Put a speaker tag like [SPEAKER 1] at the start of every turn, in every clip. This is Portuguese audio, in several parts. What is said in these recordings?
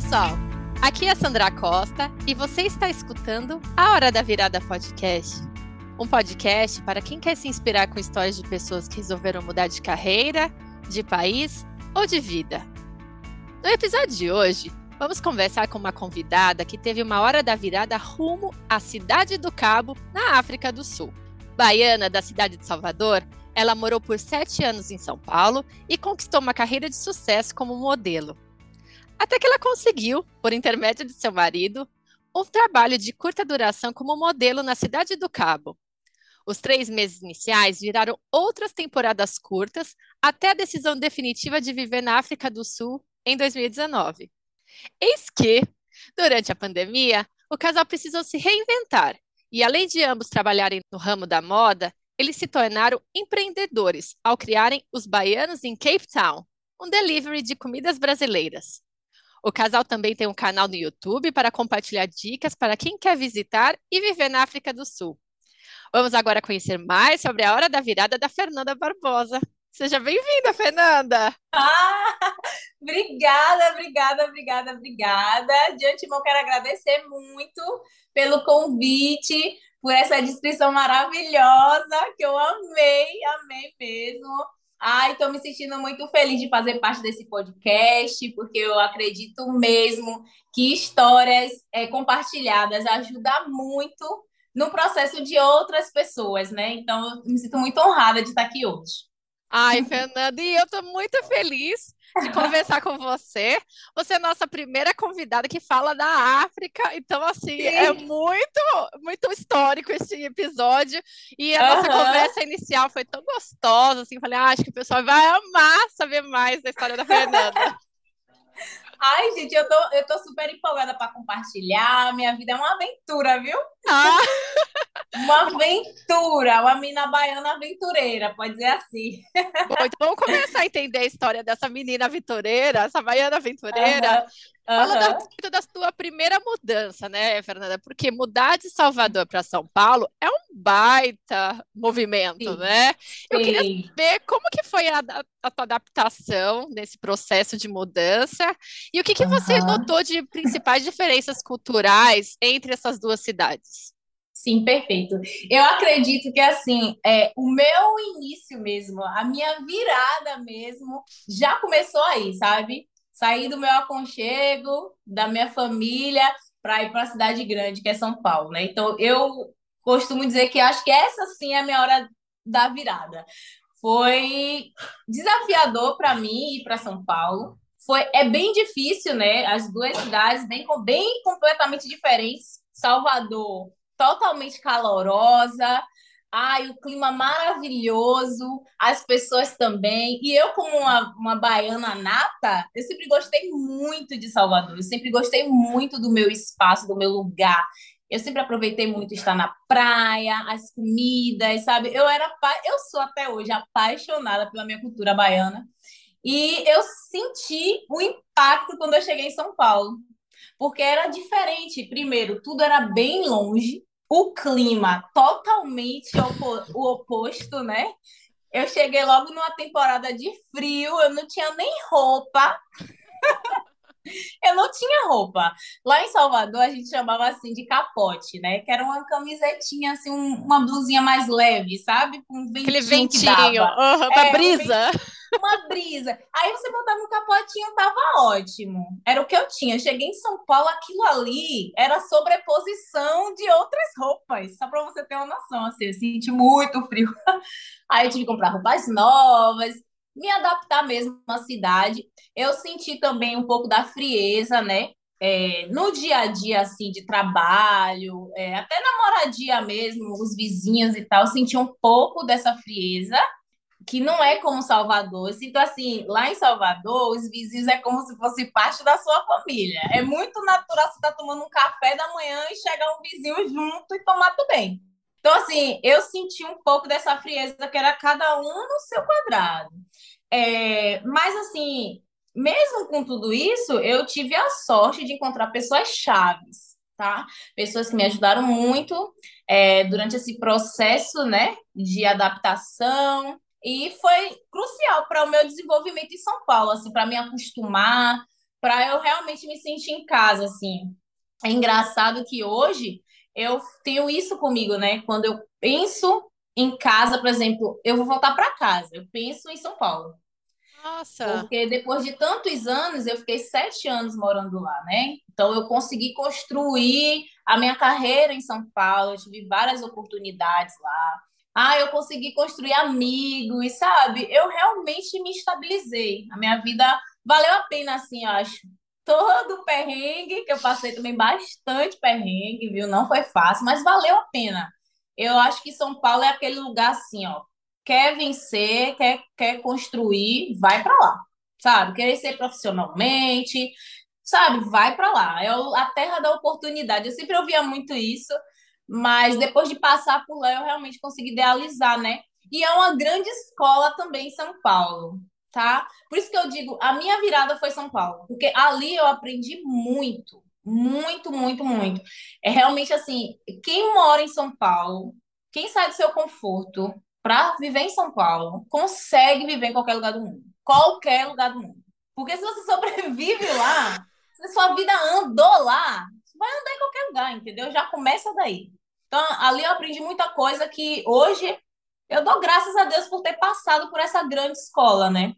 [SPEAKER 1] pessoal! Aqui é a Sandra Costa e você está escutando A Hora da Virada Podcast. Um podcast para quem quer se inspirar com histórias de pessoas que resolveram mudar de carreira, de país ou de vida. No episódio de hoje, vamos conversar com uma convidada que teve uma hora da virada rumo à Cidade do Cabo, na África do Sul. Baiana da cidade de Salvador, ela morou por sete anos em São Paulo e conquistou uma carreira de sucesso como modelo. Até que ela conseguiu, por intermédio de seu marido, um trabalho de curta duração como modelo na Cidade do Cabo. Os três meses iniciais viraram outras temporadas curtas até a decisão definitiva de viver na África do Sul em 2019. Eis que, durante a pandemia, o casal precisou se reinventar e, além de ambos trabalharem no ramo da moda, eles se tornaram empreendedores ao criarem os Baianos em Cape Town, um delivery de comidas brasileiras. O casal também tem um canal no YouTube para compartilhar dicas para quem quer visitar e viver na África do Sul. Vamos agora conhecer mais sobre a hora da virada da Fernanda Barbosa. Seja bem-vinda, Fernanda!
[SPEAKER 2] Ah, obrigada, obrigada, obrigada, obrigada. De antemão, quero agradecer muito pelo convite, por essa descrição maravilhosa, que eu amei, amei mesmo. Ai, estou me sentindo muito feliz de fazer parte desse podcast, porque eu acredito mesmo que histórias é, compartilhadas ajudam muito no processo de outras pessoas, né? Então, eu me sinto muito honrada de estar aqui hoje.
[SPEAKER 1] Ai, Fernanda, e eu estou muito feliz de conversar com você. Você é nossa primeira convidada que fala da África, então assim, Sim. é muito muito histórico esse episódio e a nossa conversa inicial foi tão gostosa, assim, falei, ah, acho que o pessoal vai amar saber mais da história da Fernanda.
[SPEAKER 2] Ai, gente, eu tô, eu tô super empolgada para compartilhar. Minha vida é uma aventura, viu?
[SPEAKER 1] Ah.
[SPEAKER 2] uma aventura, uma mina baiana aventureira, pode dizer assim.
[SPEAKER 1] Bom, então vamos começar a entender a história dessa menina aventureira, essa baiana aventureira. Uhum. Fala uhum. da tua primeira mudança, né, Fernanda? Porque mudar de Salvador para São Paulo é um baita movimento, Sim. né? Eu Sim. queria saber como que foi a, a, tua adaptação nesse processo de mudança e o que, que uhum. você notou de principais diferenças culturais entre essas duas cidades.
[SPEAKER 2] Sim, perfeito. Eu acredito que assim, é, o meu início mesmo, a minha virada mesmo, já começou aí, sabe? Sair do meu aconchego, da minha família, para ir para a cidade grande, que é São Paulo, né? Então, eu costumo dizer que acho que essa sim é a minha hora da virada. Foi desafiador para mim ir para São Paulo. Foi, é bem difícil, né? As duas cidades bem, bem completamente diferentes. Salvador, totalmente calorosa, Ai, o clima maravilhoso, as pessoas também. E eu, como uma, uma baiana nata, eu sempre gostei muito de Salvador. Eu sempre gostei muito do meu espaço, do meu lugar. Eu sempre aproveitei muito estar na praia, as comidas, sabe? Eu era, eu sou até hoje apaixonada pela minha cultura baiana. E eu senti o impacto quando eu cheguei em São Paulo, porque era diferente. Primeiro, tudo era bem longe o clima totalmente o oposto, né? Eu cheguei logo numa temporada de frio, eu não tinha nem roupa. eu não tinha roupa. Lá em Salvador a gente chamava assim de capote, né? Que era uma camisetinha assim, uma blusinha mais leve, sabe?
[SPEAKER 1] Com um ventinho Aquele ventinho, uhum, é, brisa. Um
[SPEAKER 2] uma brisa. Aí você botava um capotinho, tava ótimo. Era o que eu tinha. Cheguei em São Paulo, aquilo ali era sobreposição de outras roupas. Só para você ter uma noção, assim, eu senti muito frio. Aí eu tive que comprar roupas novas, me adaptar mesmo à cidade. Eu senti também um pouco da frieza, né? É, no dia a dia, assim, de trabalho, é, até na moradia mesmo, os vizinhos e tal, senti um pouco dessa frieza que não é como Salvador. Eu sinto assim, lá em Salvador, os vizinhos é como se fosse parte da sua família. É muito natural você estar tá tomando um café da manhã e chegar um vizinho junto e tomar tudo bem. Então, assim, eu senti um pouco dessa frieza que era cada um no seu quadrado. É, mas, assim, mesmo com tudo isso, eu tive a sorte de encontrar pessoas chaves, tá? Pessoas que me ajudaram muito é, durante esse processo, né, de adaptação, e foi crucial para o meu desenvolvimento em São Paulo, assim, para me acostumar, para eu realmente me sentir em casa, assim. É engraçado que hoje eu tenho isso comigo, né? Quando eu penso em casa, por exemplo, eu vou voltar para casa, eu penso em São Paulo.
[SPEAKER 1] Nossa!
[SPEAKER 2] Porque depois de tantos anos, eu fiquei sete anos morando lá, né? Então, eu consegui construir a minha carreira em São Paulo, eu tive várias oportunidades lá. Ah, eu consegui construir amigos, sabe? Eu realmente me estabilizei. A minha vida valeu a pena, assim, eu acho. Todo o perrengue, que eu passei também bastante perrengue, viu? Não foi fácil, mas valeu a pena. Eu acho que São Paulo é aquele lugar assim, ó. Quer vencer, quer, quer construir, vai para lá, sabe? Querer ser profissionalmente, sabe? Vai para lá. É a terra da oportunidade. Eu sempre ouvia muito isso, mas depois de passar por lá, eu realmente consegui idealizar, né? E é uma grande escola também em São Paulo, tá? Por isso que eu digo, a minha virada foi São Paulo, porque ali eu aprendi muito, muito, muito, muito. É realmente assim, quem mora em São Paulo, quem sai do seu conforto para viver em São Paulo, consegue viver em qualquer lugar do mundo. Qualquer lugar do mundo. Porque se você sobrevive lá, se sua vida andou lá, vai andar em qualquer lugar, entendeu? Já começa daí. Então, ali eu aprendi muita coisa que hoje eu dou graças a Deus por ter passado por essa grande escola, né?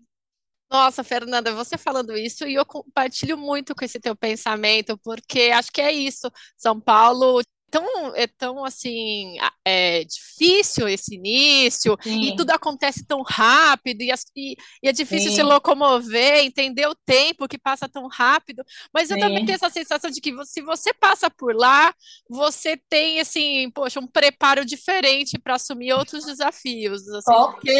[SPEAKER 1] Nossa, Fernanda, você falando isso, e eu compartilho muito com esse teu pensamento, porque acho que é isso. São Paulo tão, é tão assim é difícil esse início Sim. e tudo acontece tão rápido e, e, e é difícil Sim. se locomover, entender o tempo que passa tão rápido. Mas Sim. eu também tenho essa sensação de que se você passa por lá, você tem assim, poxa, um preparo diferente para assumir outros desafios. Assim, porque,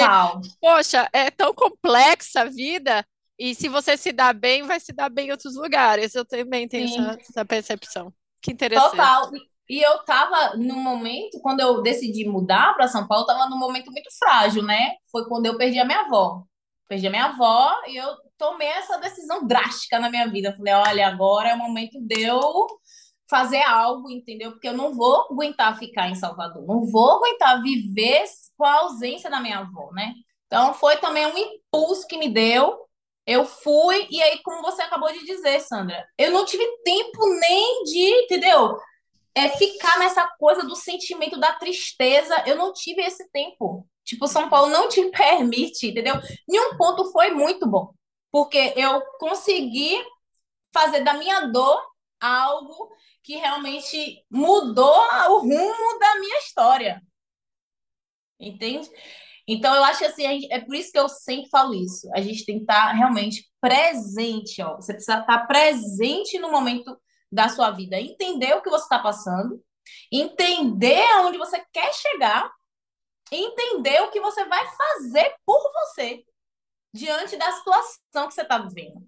[SPEAKER 1] poxa, é tão complexa a vida. E se você se dá bem, vai se dar bem em outros lugares. Eu também tenho essa, essa percepção. Que interessante.
[SPEAKER 2] Total. E eu tava no momento, quando eu decidi mudar para São Paulo, tava num momento muito frágil, né? Foi quando eu perdi a minha avó. Perdi a minha avó e eu tomei essa decisão drástica na minha vida. falei, olha, agora é o momento de eu fazer algo, entendeu? Porque eu não vou aguentar ficar em Salvador, não vou aguentar viver com a ausência da minha avó, né? Então foi também um impulso que me deu. Eu fui, e aí, como você acabou de dizer, Sandra, eu não tive tempo nem de, entendeu? É ficar nessa coisa do sentimento da tristeza. Eu não tive esse tempo. Tipo, São Paulo não te permite, entendeu? Nenhum ponto foi muito bom, porque eu consegui fazer da minha dor algo que realmente mudou o rumo da minha história. Entende? Então, eu acho assim, gente, é por isso que eu sempre falo isso. A gente tem que estar realmente presente, ó. Você precisa estar presente no momento da sua vida, entender o que você está passando, entender aonde você quer chegar, entender o que você vai fazer por você diante da situação que você está vivendo.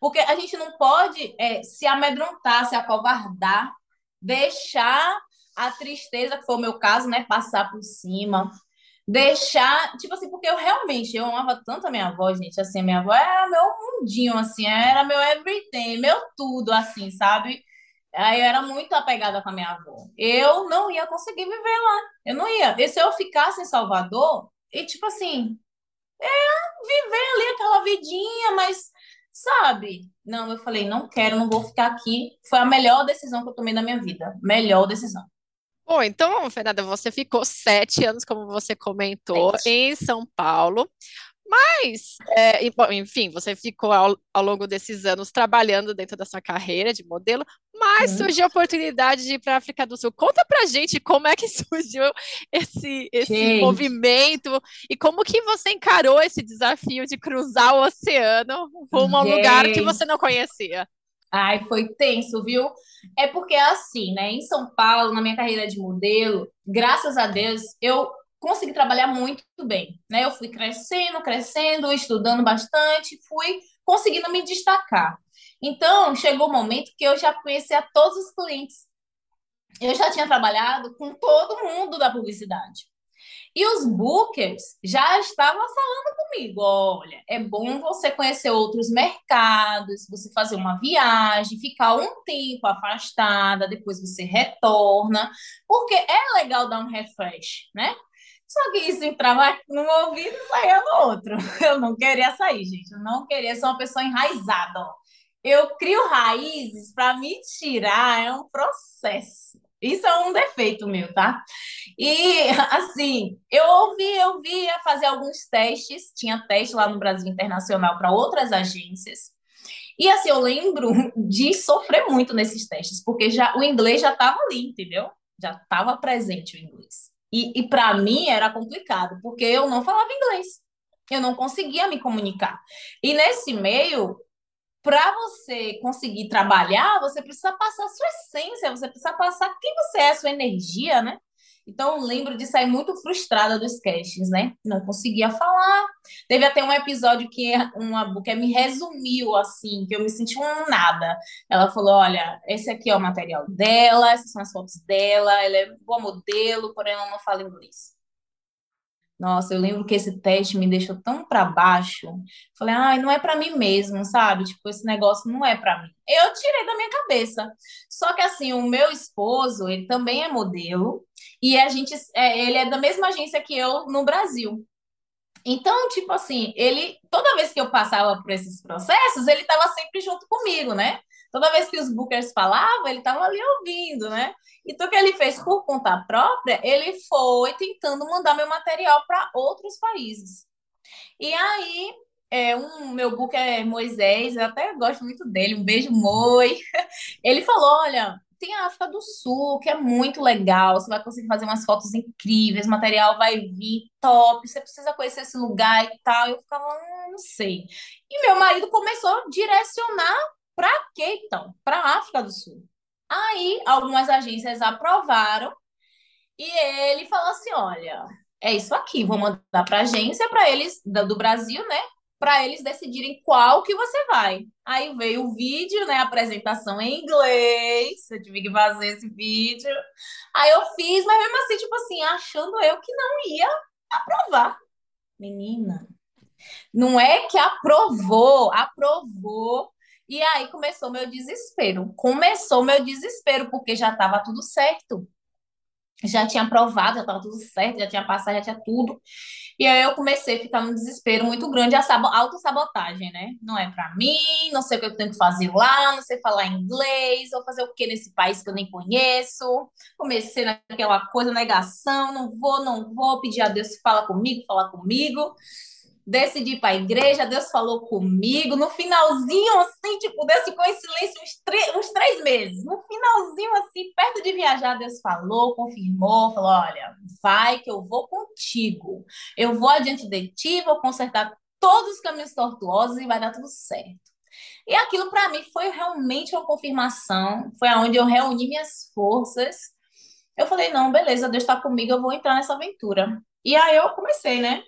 [SPEAKER 2] Porque a gente não pode é, se amedrontar, se acovardar, deixar a tristeza, que foi o meu caso, né, passar por cima, deixar, tipo assim, porque eu realmente, eu amava tanto a minha avó, gente, assim, a minha avó era meu mundinho, assim, era meu everything, meu tudo, assim, sabe? Aí eu era muito apegada com a minha avó. Eu não ia conseguir viver lá, eu não ia. E se eu ficasse em Salvador, e tipo assim, é viver ali aquela vidinha, mas, sabe? Não, eu falei, não quero, não vou ficar aqui. Foi a melhor decisão que eu tomei na minha vida, melhor decisão.
[SPEAKER 1] Bom, então, Fernanda, você ficou sete anos, como você comentou, sete. em São Paulo. Mas, é, enfim, você ficou ao, ao, longo desses anos trabalhando dentro da sua carreira de modelo, mas uhum. surgiu a oportunidade de ir para a África do Sul. Conta pra gente como é que surgiu esse, esse movimento e como que você encarou esse desafio de cruzar o oceano rumo a um lugar que você não conhecia.
[SPEAKER 2] Ai, foi tenso, viu? É porque assim, né? Em São Paulo, na minha carreira de modelo, graças a Deus, eu consegui trabalhar muito bem, né? Eu fui crescendo, crescendo, estudando bastante, fui conseguindo me destacar. Então, chegou o momento que eu já conhecia todos os clientes. Eu já tinha trabalhado com todo mundo da publicidade. E os bookers já estavam falando comigo: olha, é bom você conhecer outros mercados, você fazer uma viagem, ficar um tempo afastada, depois você retorna, porque é legal dar um refresh, né? Só que isso entrava num ouvido e saía no outro. Eu não queria sair, gente. Eu não queria ser uma pessoa enraizada. Ó. eu crio raízes para me tirar, é um processo. Isso é um defeito meu, tá? E assim, eu ouvi, eu via fazer alguns testes, tinha teste lá no Brasil Internacional para outras agências. E assim, eu lembro de sofrer muito nesses testes, porque já o inglês já estava ali, entendeu? Já estava presente o inglês. E, e para mim era complicado, porque eu não falava inglês. Eu não conseguia me comunicar. E nesse meio, para você conseguir trabalhar, você precisa passar a sua essência, você precisa passar quem você é, a sua energia, né? Então, lembro de sair muito frustrada dos castings, né? Não conseguia falar. Teve até um episódio que uma buca me resumiu, assim, que eu me senti um nada. Ela falou: olha, esse aqui é o material dela, essas são as fotos dela, ela é boa modelo, porém ela não fala inglês. Nossa, eu lembro que esse teste me deixou tão para baixo. Falei, ai, não é para mim mesmo, sabe? Tipo, esse negócio não é para mim. Eu tirei da minha cabeça. Só que assim, o meu esposo, ele também é modelo e a gente, é, ele é da mesma agência que eu no Brasil. Então, tipo assim, ele, toda vez que eu passava por esses processos, ele estava sempre junto comigo, né? Toda vez que os bookers falavam, ele estava ali ouvindo, né? Então, o que ele fez por conta própria, ele foi tentando mandar meu material para outros países. E aí, é, um meu book é Moisés, eu até gosto muito dele, um beijo, Moi. Ele falou: olha, tem a África do Sul, que é muito legal, você vai conseguir fazer umas fotos incríveis, material vai vir top, você precisa conhecer esse lugar e tal. Eu ficava, hum, não sei. E meu marido começou a direcionar para Cape Town, para a África do Sul. Aí, algumas agências aprovaram e ele falou assim: olha, é isso aqui, vou mandar para a agência para eles, do Brasil, né? Para eles decidirem qual que você vai. Aí veio o vídeo, né? A apresentação em inglês. Eu tive que fazer esse vídeo. Aí eu fiz, mas mesmo assim, tipo assim, achando eu que não ia aprovar. Menina, não é que aprovou, aprovou e aí começou meu desespero. Começou meu desespero, porque já estava tudo certo. Já tinha aprovado, já estava tudo certo, já tinha passado, já tinha tudo. E aí eu comecei a ficar num desespero muito grande, a autossabotagem, né? Não é para mim, não sei o que eu tenho que fazer lá, não sei falar inglês, vou fazer o que nesse país que eu nem conheço. Comecei naquela coisa, negação, não vou, não vou, pedir a Deus, fala comigo, fala comigo decidi ir para a igreja, Deus falou comigo. No finalzinho, assim, tipo, Deus ficou em silêncio uns, uns três meses. No finalzinho, assim, perto de viajar, Deus falou, confirmou, falou: olha, vai que eu vou contigo. Eu vou adiante de ti, vou consertar todos os caminhos tortuosos e vai dar tudo certo. E aquilo para mim foi realmente uma confirmação, foi aonde eu reuni minhas forças. Eu falei, não, beleza, Deus está comigo, eu vou entrar nessa aventura. E aí eu comecei, né?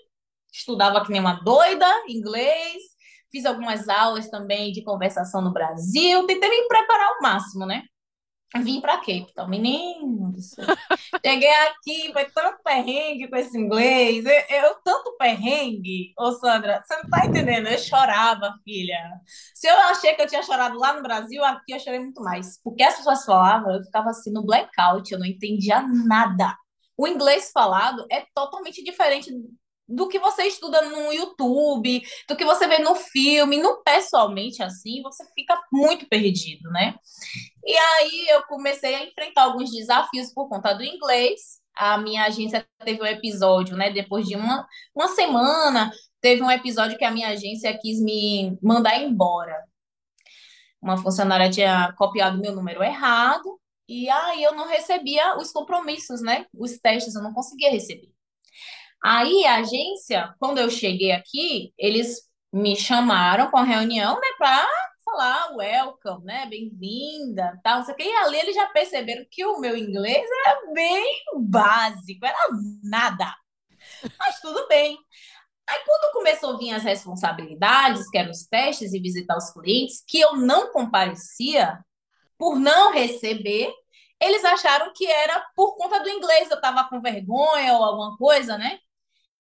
[SPEAKER 2] Estudava que nem uma doida inglês, fiz algumas aulas também de conversação no Brasil, tentei me preparar ao máximo, né? Vim para Cape Town, menino do céu. Cheguei aqui, foi tanto perrengue com esse inglês, eu, eu tanto perrengue, ô Sandra, você não tá entendendo, eu chorava, filha. Se eu achei que eu tinha chorado lá no Brasil, aqui eu chorei muito mais, porque as pessoas falavam, eu ficava assim no blackout, eu não entendia nada. O inglês falado é totalmente diferente do que você estuda no YouTube, do que você vê no filme, no pessoalmente assim, você fica muito perdido, né? E aí eu comecei a enfrentar alguns desafios por conta do inglês. A minha agência teve um episódio, né? Depois de uma, uma semana, teve um episódio que a minha agência quis me mandar embora. Uma funcionária tinha copiado meu número errado, e aí eu não recebia os compromissos, né? Os testes eu não conseguia receber. Aí a agência, quando eu cheguei aqui, eles me chamaram para uma reunião, né, para falar welcome, né, bem-vinda, tal, não sei o que. E ali eles já perceberam que o meu inglês era bem básico, era nada. Mas tudo bem. Aí quando começou a vir as responsabilidades, que eram os testes e visitar os clientes, que eu não comparecia por não receber, eles acharam que era por conta do inglês, eu estava com vergonha ou alguma coisa, né?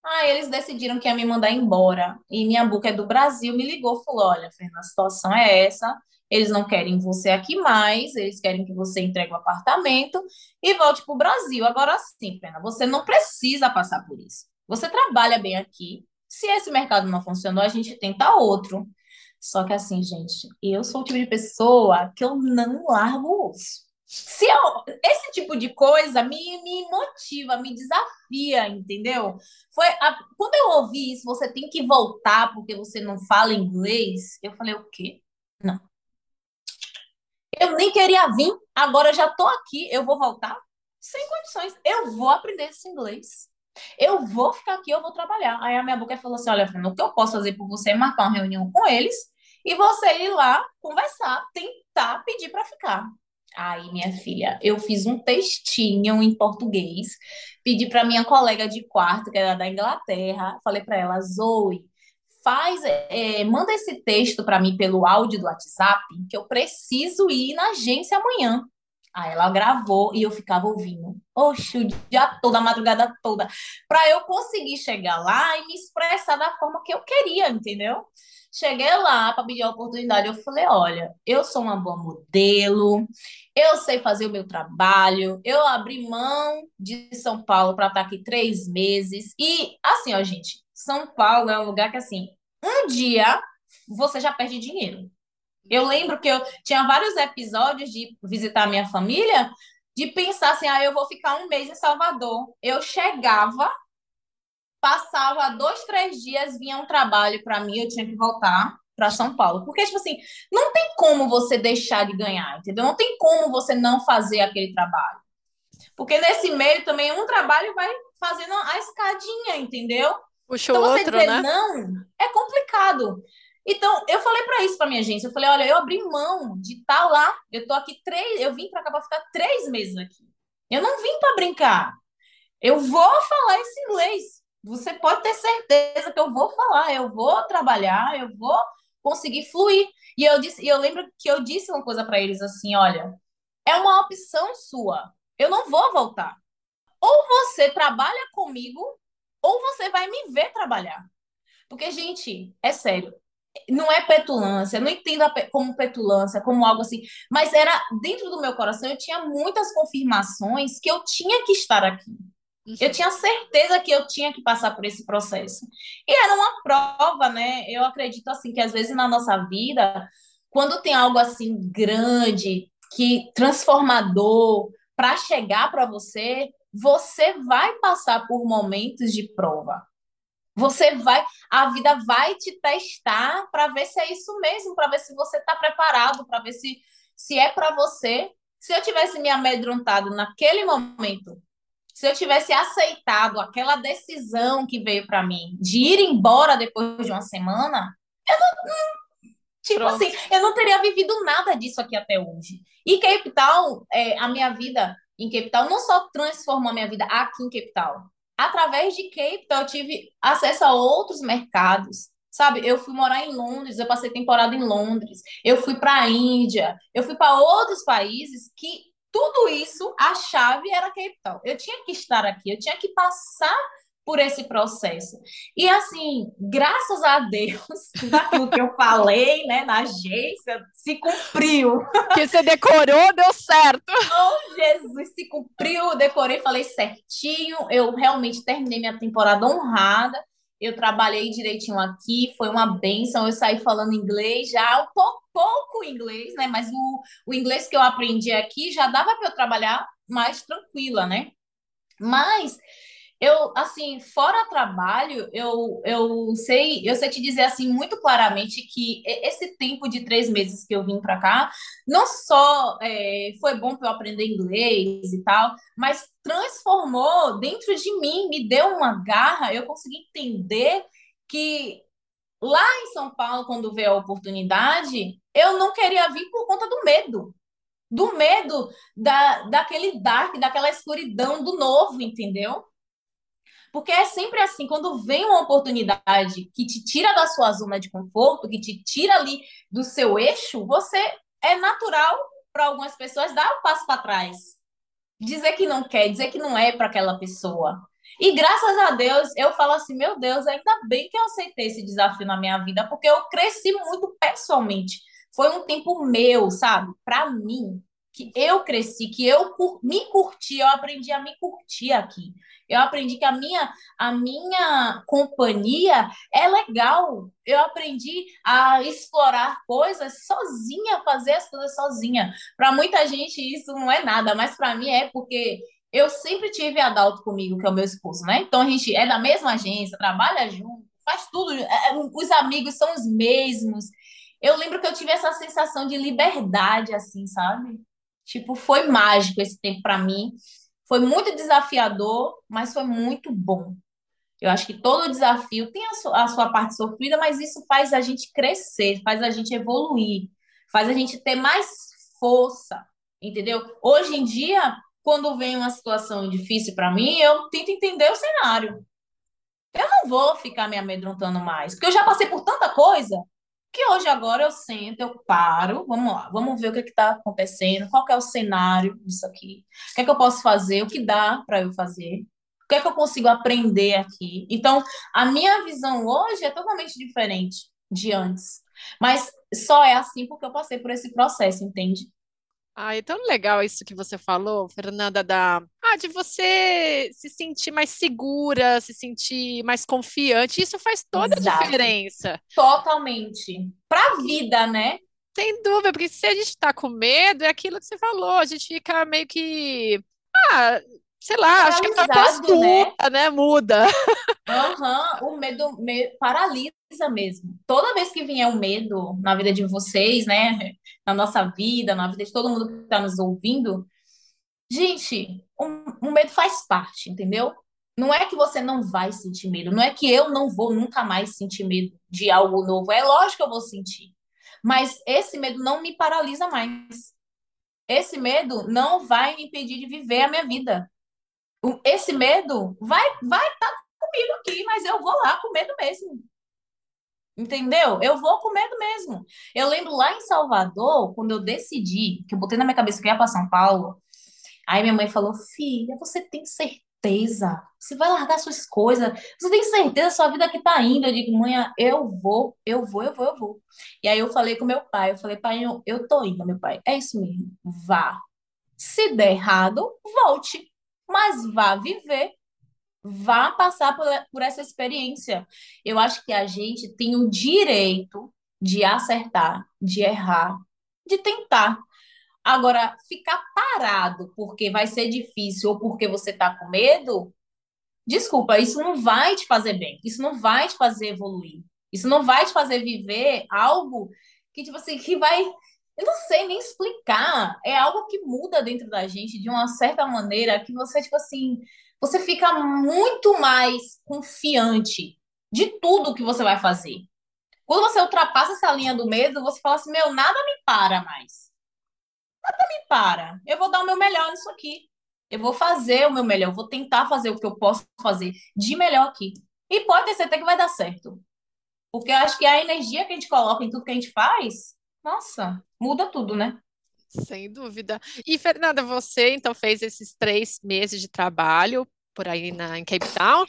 [SPEAKER 2] Aí eles decidiram que ia me mandar embora. E minha boca é do Brasil, me ligou, falou: olha, Fernanda, a situação é essa. Eles não querem você aqui mais, eles querem que você entregue o apartamento e volte para o Brasil. Agora sim, Fernanda, você não precisa passar por isso. Você trabalha bem aqui. Se esse mercado não funcionou, a gente tenta outro. Só que assim, gente, eu sou o tipo de pessoa que eu não largo o osso. Se eu, esse tipo de coisa me, me motiva, me desafia, entendeu? Foi a, quando eu ouvi isso, você tem que voltar porque você não fala inglês. Eu falei, o quê? Não. Eu nem queria vir, agora eu já tô aqui, eu vou voltar? Sem condições. Eu vou aprender esse inglês. Eu vou ficar aqui, eu vou trabalhar. Aí a minha boca falou assim: olha, o que eu posso fazer por você é marcar uma reunião com eles e você ir lá conversar, tentar pedir para ficar. Aí, minha filha, eu fiz um textinho em português, pedi para minha colega de quarto, que era da Inglaterra, falei para ela, Zoe, faz, é, manda esse texto para mim pelo áudio do WhatsApp, que eu preciso ir na agência amanhã. Aí ela gravou e eu ficava ouvindo. Oxe, o dia todo, a madrugada toda, para eu conseguir chegar lá e me expressar da forma que eu queria, entendeu? Cheguei lá para pedir a oportunidade. Eu falei: olha, eu sou uma boa modelo, eu sei fazer o meu trabalho, eu abri mão de São Paulo para estar aqui três meses. E assim, ó, gente, São Paulo é um lugar que, assim, um dia você já perde dinheiro. Eu lembro que eu tinha vários episódios de visitar minha família, de pensar assim, ah, eu vou ficar um mês em Salvador. Eu chegava, passava dois, três dias, vinha um trabalho para mim, eu tinha que voltar para São Paulo. Porque, tipo assim, não tem como você deixar de ganhar, entendeu? Não tem como você não fazer aquele trabalho. Porque nesse meio também um trabalho vai fazendo a escadinha, entendeu?
[SPEAKER 1] Puxa então, você outro, dizer né?
[SPEAKER 2] não é complicado. Então, eu falei para isso para minha agência. Eu falei, olha, eu abri mão de estar tá lá. Eu tô aqui três, eu vim para cá para ficar três meses aqui. Eu não vim para brincar. Eu vou falar esse inglês você pode ter certeza que eu vou falar, eu vou trabalhar, eu vou conseguir fluir. E eu disse, e eu lembro que eu disse uma coisa para eles assim, olha, é uma opção sua. Eu não vou voltar. Ou você trabalha comigo, ou você vai me ver trabalhar. Porque, gente, é sério, não é petulância, não entendo como petulância, como algo assim, mas era dentro do meu coração, eu tinha muitas confirmações que eu tinha que estar aqui. Eu tinha certeza que eu tinha que passar por esse processo. E era uma prova, né? Eu acredito assim que às vezes na nossa vida, quando tem algo assim grande, que transformador para chegar para você, você vai passar por momentos de prova. Você vai, a vida vai te testar para ver se é isso mesmo, para ver se você está preparado, para ver se se é para você. Se eu tivesse me amedrontado naquele momento se eu tivesse aceitado aquela decisão que veio para mim de ir embora depois de uma semana, eu não, tipo Pronto. assim, eu não teria vivido nada disso aqui até hoje. E Cape Town, é, a minha vida em Cape Town não só transformou a minha vida aqui em Cape Town. Através de Cape Town, eu tive acesso a outros mercados. Sabe, eu fui morar em Londres, eu passei temporada em Londres, eu fui para a Índia, eu fui para outros países que tudo isso, a chave era Cape Town. Eu tinha que estar aqui, eu tinha que passar por esse processo. E assim, graças a Deus, aquilo que eu falei, né, na agência, se cumpriu.
[SPEAKER 1] Que você decorou, deu certo.
[SPEAKER 2] Oh, Jesus, se cumpriu, decorei, falei certinho. Eu realmente terminei minha temporada honrada eu trabalhei direitinho aqui, foi uma benção, eu saí falando inglês já, um pouco, pouco inglês, né? Mas o, o inglês que eu aprendi aqui já dava para eu trabalhar mais tranquila, né? Mas eu, assim, fora trabalho, eu, eu sei, eu sei te dizer assim muito claramente que esse tempo de três meses que eu vim para cá, não só é, foi bom para eu aprender inglês e tal, mas transformou dentro de mim, me deu uma garra, eu consegui entender que lá em São Paulo, quando veio a oportunidade, eu não queria vir por conta do medo. Do medo da, daquele dark, daquela escuridão do novo, entendeu? Porque é sempre assim, quando vem uma oportunidade que te tira da sua zona de conforto, que te tira ali do seu eixo, você é natural para algumas pessoas dar um passo para trás. Dizer que não quer, dizer que não é para aquela pessoa. E graças a Deus, eu falo assim, meu Deus, ainda bem que eu aceitei esse desafio na minha vida, porque eu cresci muito pessoalmente. Foi um tempo meu, sabe? Para mim, que eu cresci, que eu me curti, eu aprendi a me curtir aqui. Eu aprendi que a minha, a minha companhia é legal. Eu aprendi a explorar coisas sozinha, fazer as coisas sozinha. Para muita gente isso não é nada, mas para mim é porque eu sempre tive Adalto comigo, que é o meu esposo, né? Então a gente é da mesma agência, trabalha junto, faz tudo. É, é, os amigos são os mesmos. Eu lembro que eu tive essa sensação de liberdade, assim, sabe? Tipo, foi mágico esse tempo para mim. Foi muito desafiador, mas foi muito bom. Eu acho que todo desafio tem a sua, a sua parte sofrida, mas isso faz a gente crescer, faz a gente evoluir, faz a gente ter mais força, entendeu? Hoje em dia, quando vem uma situação difícil para mim, eu tento entender o cenário. Eu não vou ficar me amedrontando mais, porque eu já passei por tanta coisa que hoje agora eu sento, eu paro, vamos lá, vamos ver o que é está acontecendo, qual é o cenário disso aqui, o que é que eu posso fazer, o que dá para eu fazer, o que é que eu consigo aprender aqui. Então, a minha visão hoje é totalmente diferente de antes, mas só é assim porque eu passei por esse processo, entende?
[SPEAKER 1] Ah, é tão legal isso que você falou, Fernanda, da ah, de você se sentir mais segura, se sentir mais confiante. Isso faz toda Exato. a diferença.
[SPEAKER 2] Totalmente. Para a vida, né?
[SPEAKER 1] Sem dúvida, porque se a gente está com medo, é aquilo que você falou, a gente fica meio que. Ah, sei lá, acho que a postura, né? né? Muda.
[SPEAKER 2] Uhum, o medo me, paralisa mesmo. Toda vez que vier o um medo na vida de vocês, né? Na nossa vida, na vida de todo mundo que está nos ouvindo, gente, o medo faz parte, entendeu? Não é que você não vai sentir medo, não é que eu não vou nunca mais sentir medo de algo novo. É lógico que eu vou sentir. Mas esse medo não me paralisa mais. Esse medo não vai me impedir de viver a minha vida esse medo vai vai estar tá comigo aqui, mas eu vou lá com medo mesmo. Entendeu? Eu vou com medo mesmo. Eu lembro lá em Salvador, quando eu decidi, que eu botei na minha cabeça que ia para São Paulo, aí minha mãe falou: Filha, você tem certeza? Você vai largar suas coisas? Você tem certeza sua vida que tá indo? Eu digo, mãe, eu vou, eu vou, eu vou, eu vou. E aí eu falei com meu pai: Eu falei, pai, eu, eu tô indo, meu pai. É isso mesmo, vá. Se der errado, volte mas vá viver, vá passar por, por essa experiência. Eu acho que a gente tem o direito de acertar, de errar, de tentar. Agora, ficar parado porque vai ser difícil ou porque você está com medo, desculpa, isso não vai te fazer bem, isso não vai te fazer evoluir, isso não vai te fazer viver algo que, tipo assim, que vai eu não sei nem explicar. É algo que muda dentro da gente de uma certa maneira que você, tipo assim, você fica muito mais confiante de tudo que você vai fazer. Quando você ultrapassa essa linha do medo, você fala assim: meu, nada me para mais. Nada me para. Eu vou dar o meu melhor nisso aqui. Eu vou fazer o meu melhor. Eu vou tentar fazer o que eu posso fazer de melhor aqui. E pode ter certeza que vai dar certo. Porque eu acho que a energia que a gente coloca em tudo que a gente faz nossa, muda tudo, né?
[SPEAKER 1] Sem dúvida. E, Fernanda, você então fez esses três meses de trabalho por aí na, em Cape Town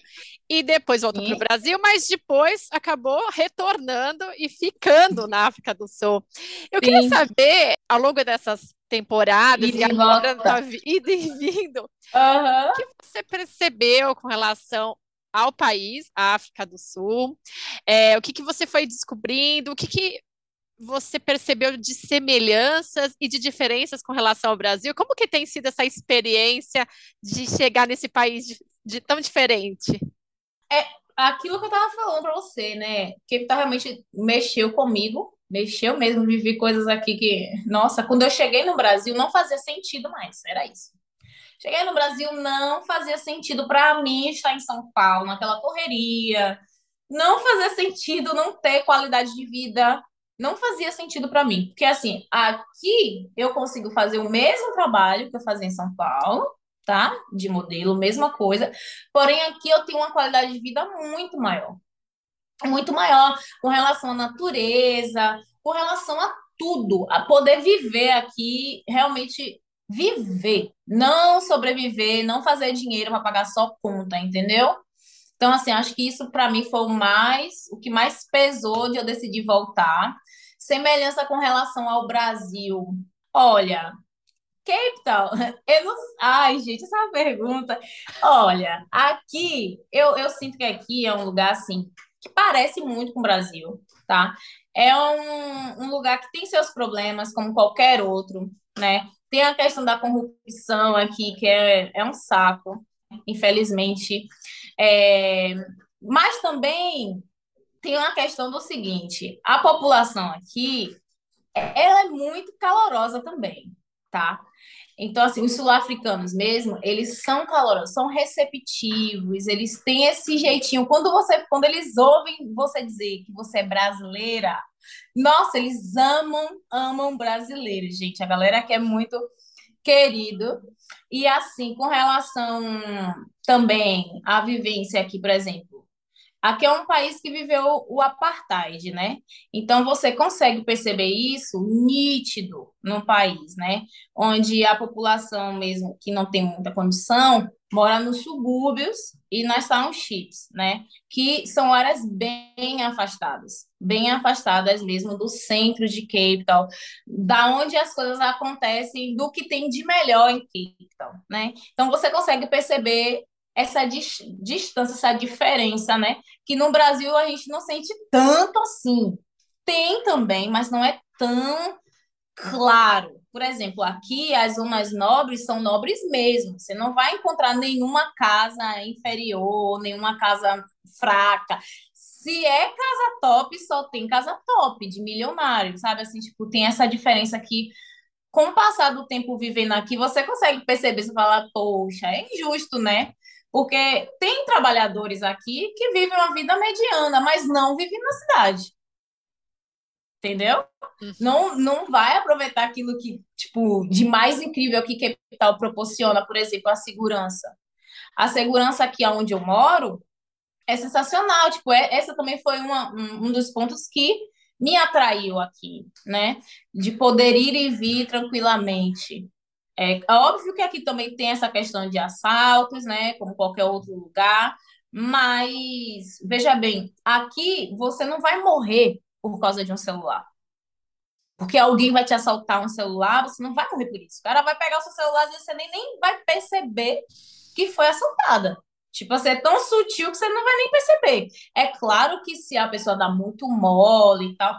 [SPEAKER 1] e depois voltou para o Brasil, mas depois acabou retornando e ficando na África do Sul. Eu Sim. queria saber, ao longo dessas temporadas e, agora tá indo e vindo, uhum. o que você percebeu com relação ao país, a África do Sul? É, o que, que você foi descobrindo? O que, que você percebeu de semelhanças e de diferenças com relação ao Brasil? Como que tem sido essa experiência de chegar nesse país de, de tão diferente?
[SPEAKER 2] É aquilo que eu estava falando para você, né? Que tá, realmente mexeu comigo, mexeu mesmo, vivi coisas aqui que, nossa, quando eu cheguei no Brasil não fazia sentido mais, era isso. Cheguei no Brasil não fazia sentido para mim estar em São Paulo, naquela correria, não fazia sentido não ter qualidade de vida, não fazia sentido para mim. Porque, assim, aqui eu consigo fazer o mesmo trabalho que eu fazia em São Paulo, tá? De modelo, mesma coisa. Porém, aqui eu tenho uma qualidade de vida muito maior. Muito maior com relação à natureza, com relação a tudo. A poder viver aqui, realmente viver. Não sobreviver, não fazer dinheiro para pagar só conta, entendeu? Então, assim, acho que isso para mim foi o mais, o que mais pesou de eu decidir voltar. Semelhança com relação ao Brasil. Olha, Cape Town, eu não. Ai, gente, essa é pergunta. Olha, aqui, eu, eu sinto que aqui é um lugar assim, que parece muito com o Brasil, tá? É um, um lugar que tem seus problemas, como qualquer outro, né? Tem a questão da corrupção aqui, que é, é um saco, infelizmente. É, mas também tem uma questão do seguinte: a população aqui, ela é muito calorosa também, tá? Então, assim, os sul-africanos mesmo, eles são calorosos, são receptivos, eles têm esse jeitinho. Quando você, quando eles ouvem você dizer que você é brasileira, nossa, eles amam, amam brasileiros, gente. A galera que é muito querido. E assim, com relação também à vivência aqui, por exemplo, Aqui é um país que viveu o apartheid, né? Então você consegue perceber isso nítido no país, né? Onde a população mesmo que não tem muita condição mora nos subúrbios e nas townships, né? Que são áreas bem afastadas, bem afastadas mesmo do centro de Cape Town, da onde as coisas acontecem, do que tem de melhor em Cape Town, né? Então você consegue perceber essa distância, essa diferença, né? Que no Brasil a gente não sente tanto assim. Tem também, mas não é tão claro. Por exemplo, aqui as zonas nobres são nobres mesmo. Você não vai encontrar nenhuma casa inferior, nenhuma casa fraca. Se é casa top, só tem casa top de milionário, sabe? Assim, tipo, tem essa diferença aqui. Com o passar do tempo vivendo aqui, você consegue perceber, você fala, poxa, é injusto, né? Porque tem trabalhadores aqui que vivem uma vida mediana, mas não vivem na cidade. Entendeu? Uhum. Não, não vai aproveitar aquilo que, tipo, de mais incrível que capital proporciona, por exemplo, a segurança. A segurança aqui onde eu moro é sensacional. Tipo, é, essa também foi uma, um, um dos pontos que me atraiu aqui, né? De poder ir e vir tranquilamente. É, é óbvio que aqui também tem essa questão de assaltos, né? Como qualquer outro lugar, mas veja bem, aqui você não vai morrer por causa de um celular. Porque alguém vai te assaltar um celular, você não vai morrer por isso. O cara vai pegar o seu celular e você nem, nem vai perceber que foi assaltada. Tipo, você é tão sutil que você não vai nem perceber. É claro que se a pessoa dá muito mole e tal,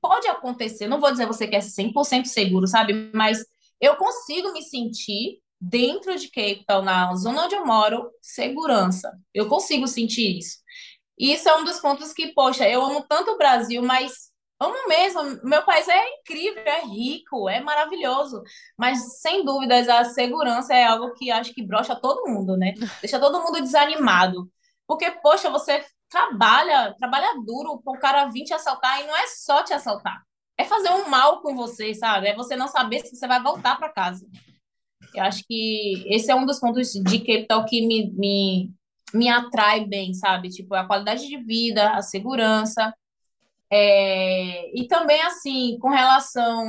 [SPEAKER 2] pode acontecer. Não vou dizer você que é 100% seguro, sabe? Mas eu consigo me sentir dentro de Cape Town, na zona onde eu moro, segurança. Eu consigo sentir isso. E isso é um dos pontos que, poxa, eu amo tanto o Brasil, mas amo mesmo. Meu país é incrível, é rico, é maravilhoso. Mas, sem dúvidas, a segurança é algo que acho que brocha todo mundo, né? Deixa todo mundo desanimado. Porque, poxa, você trabalha, trabalha duro para o cara vir te assaltar e não é só te assaltar é fazer um mal com você, sabe? É você não saber se você vai voltar para casa. Eu acho que esse é um dos pontos de capital que me, me, me atrai bem, sabe? Tipo, a qualidade de vida, a segurança. É... E também, assim, com relação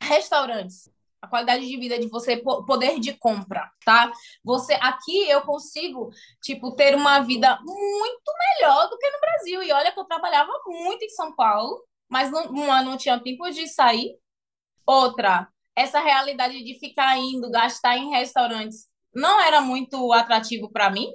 [SPEAKER 2] a restaurantes, a qualidade de vida de você poder de compra, tá? Você aqui eu consigo, tipo, ter uma vida muito melhor do que no Brasil. E olha que eu trabalhava muito em São Paulo mas não, uma não tinha tempo de sair. Outra, essa realidade de ficar indo, gastar em restaurantes, não era muito atrativo para mim,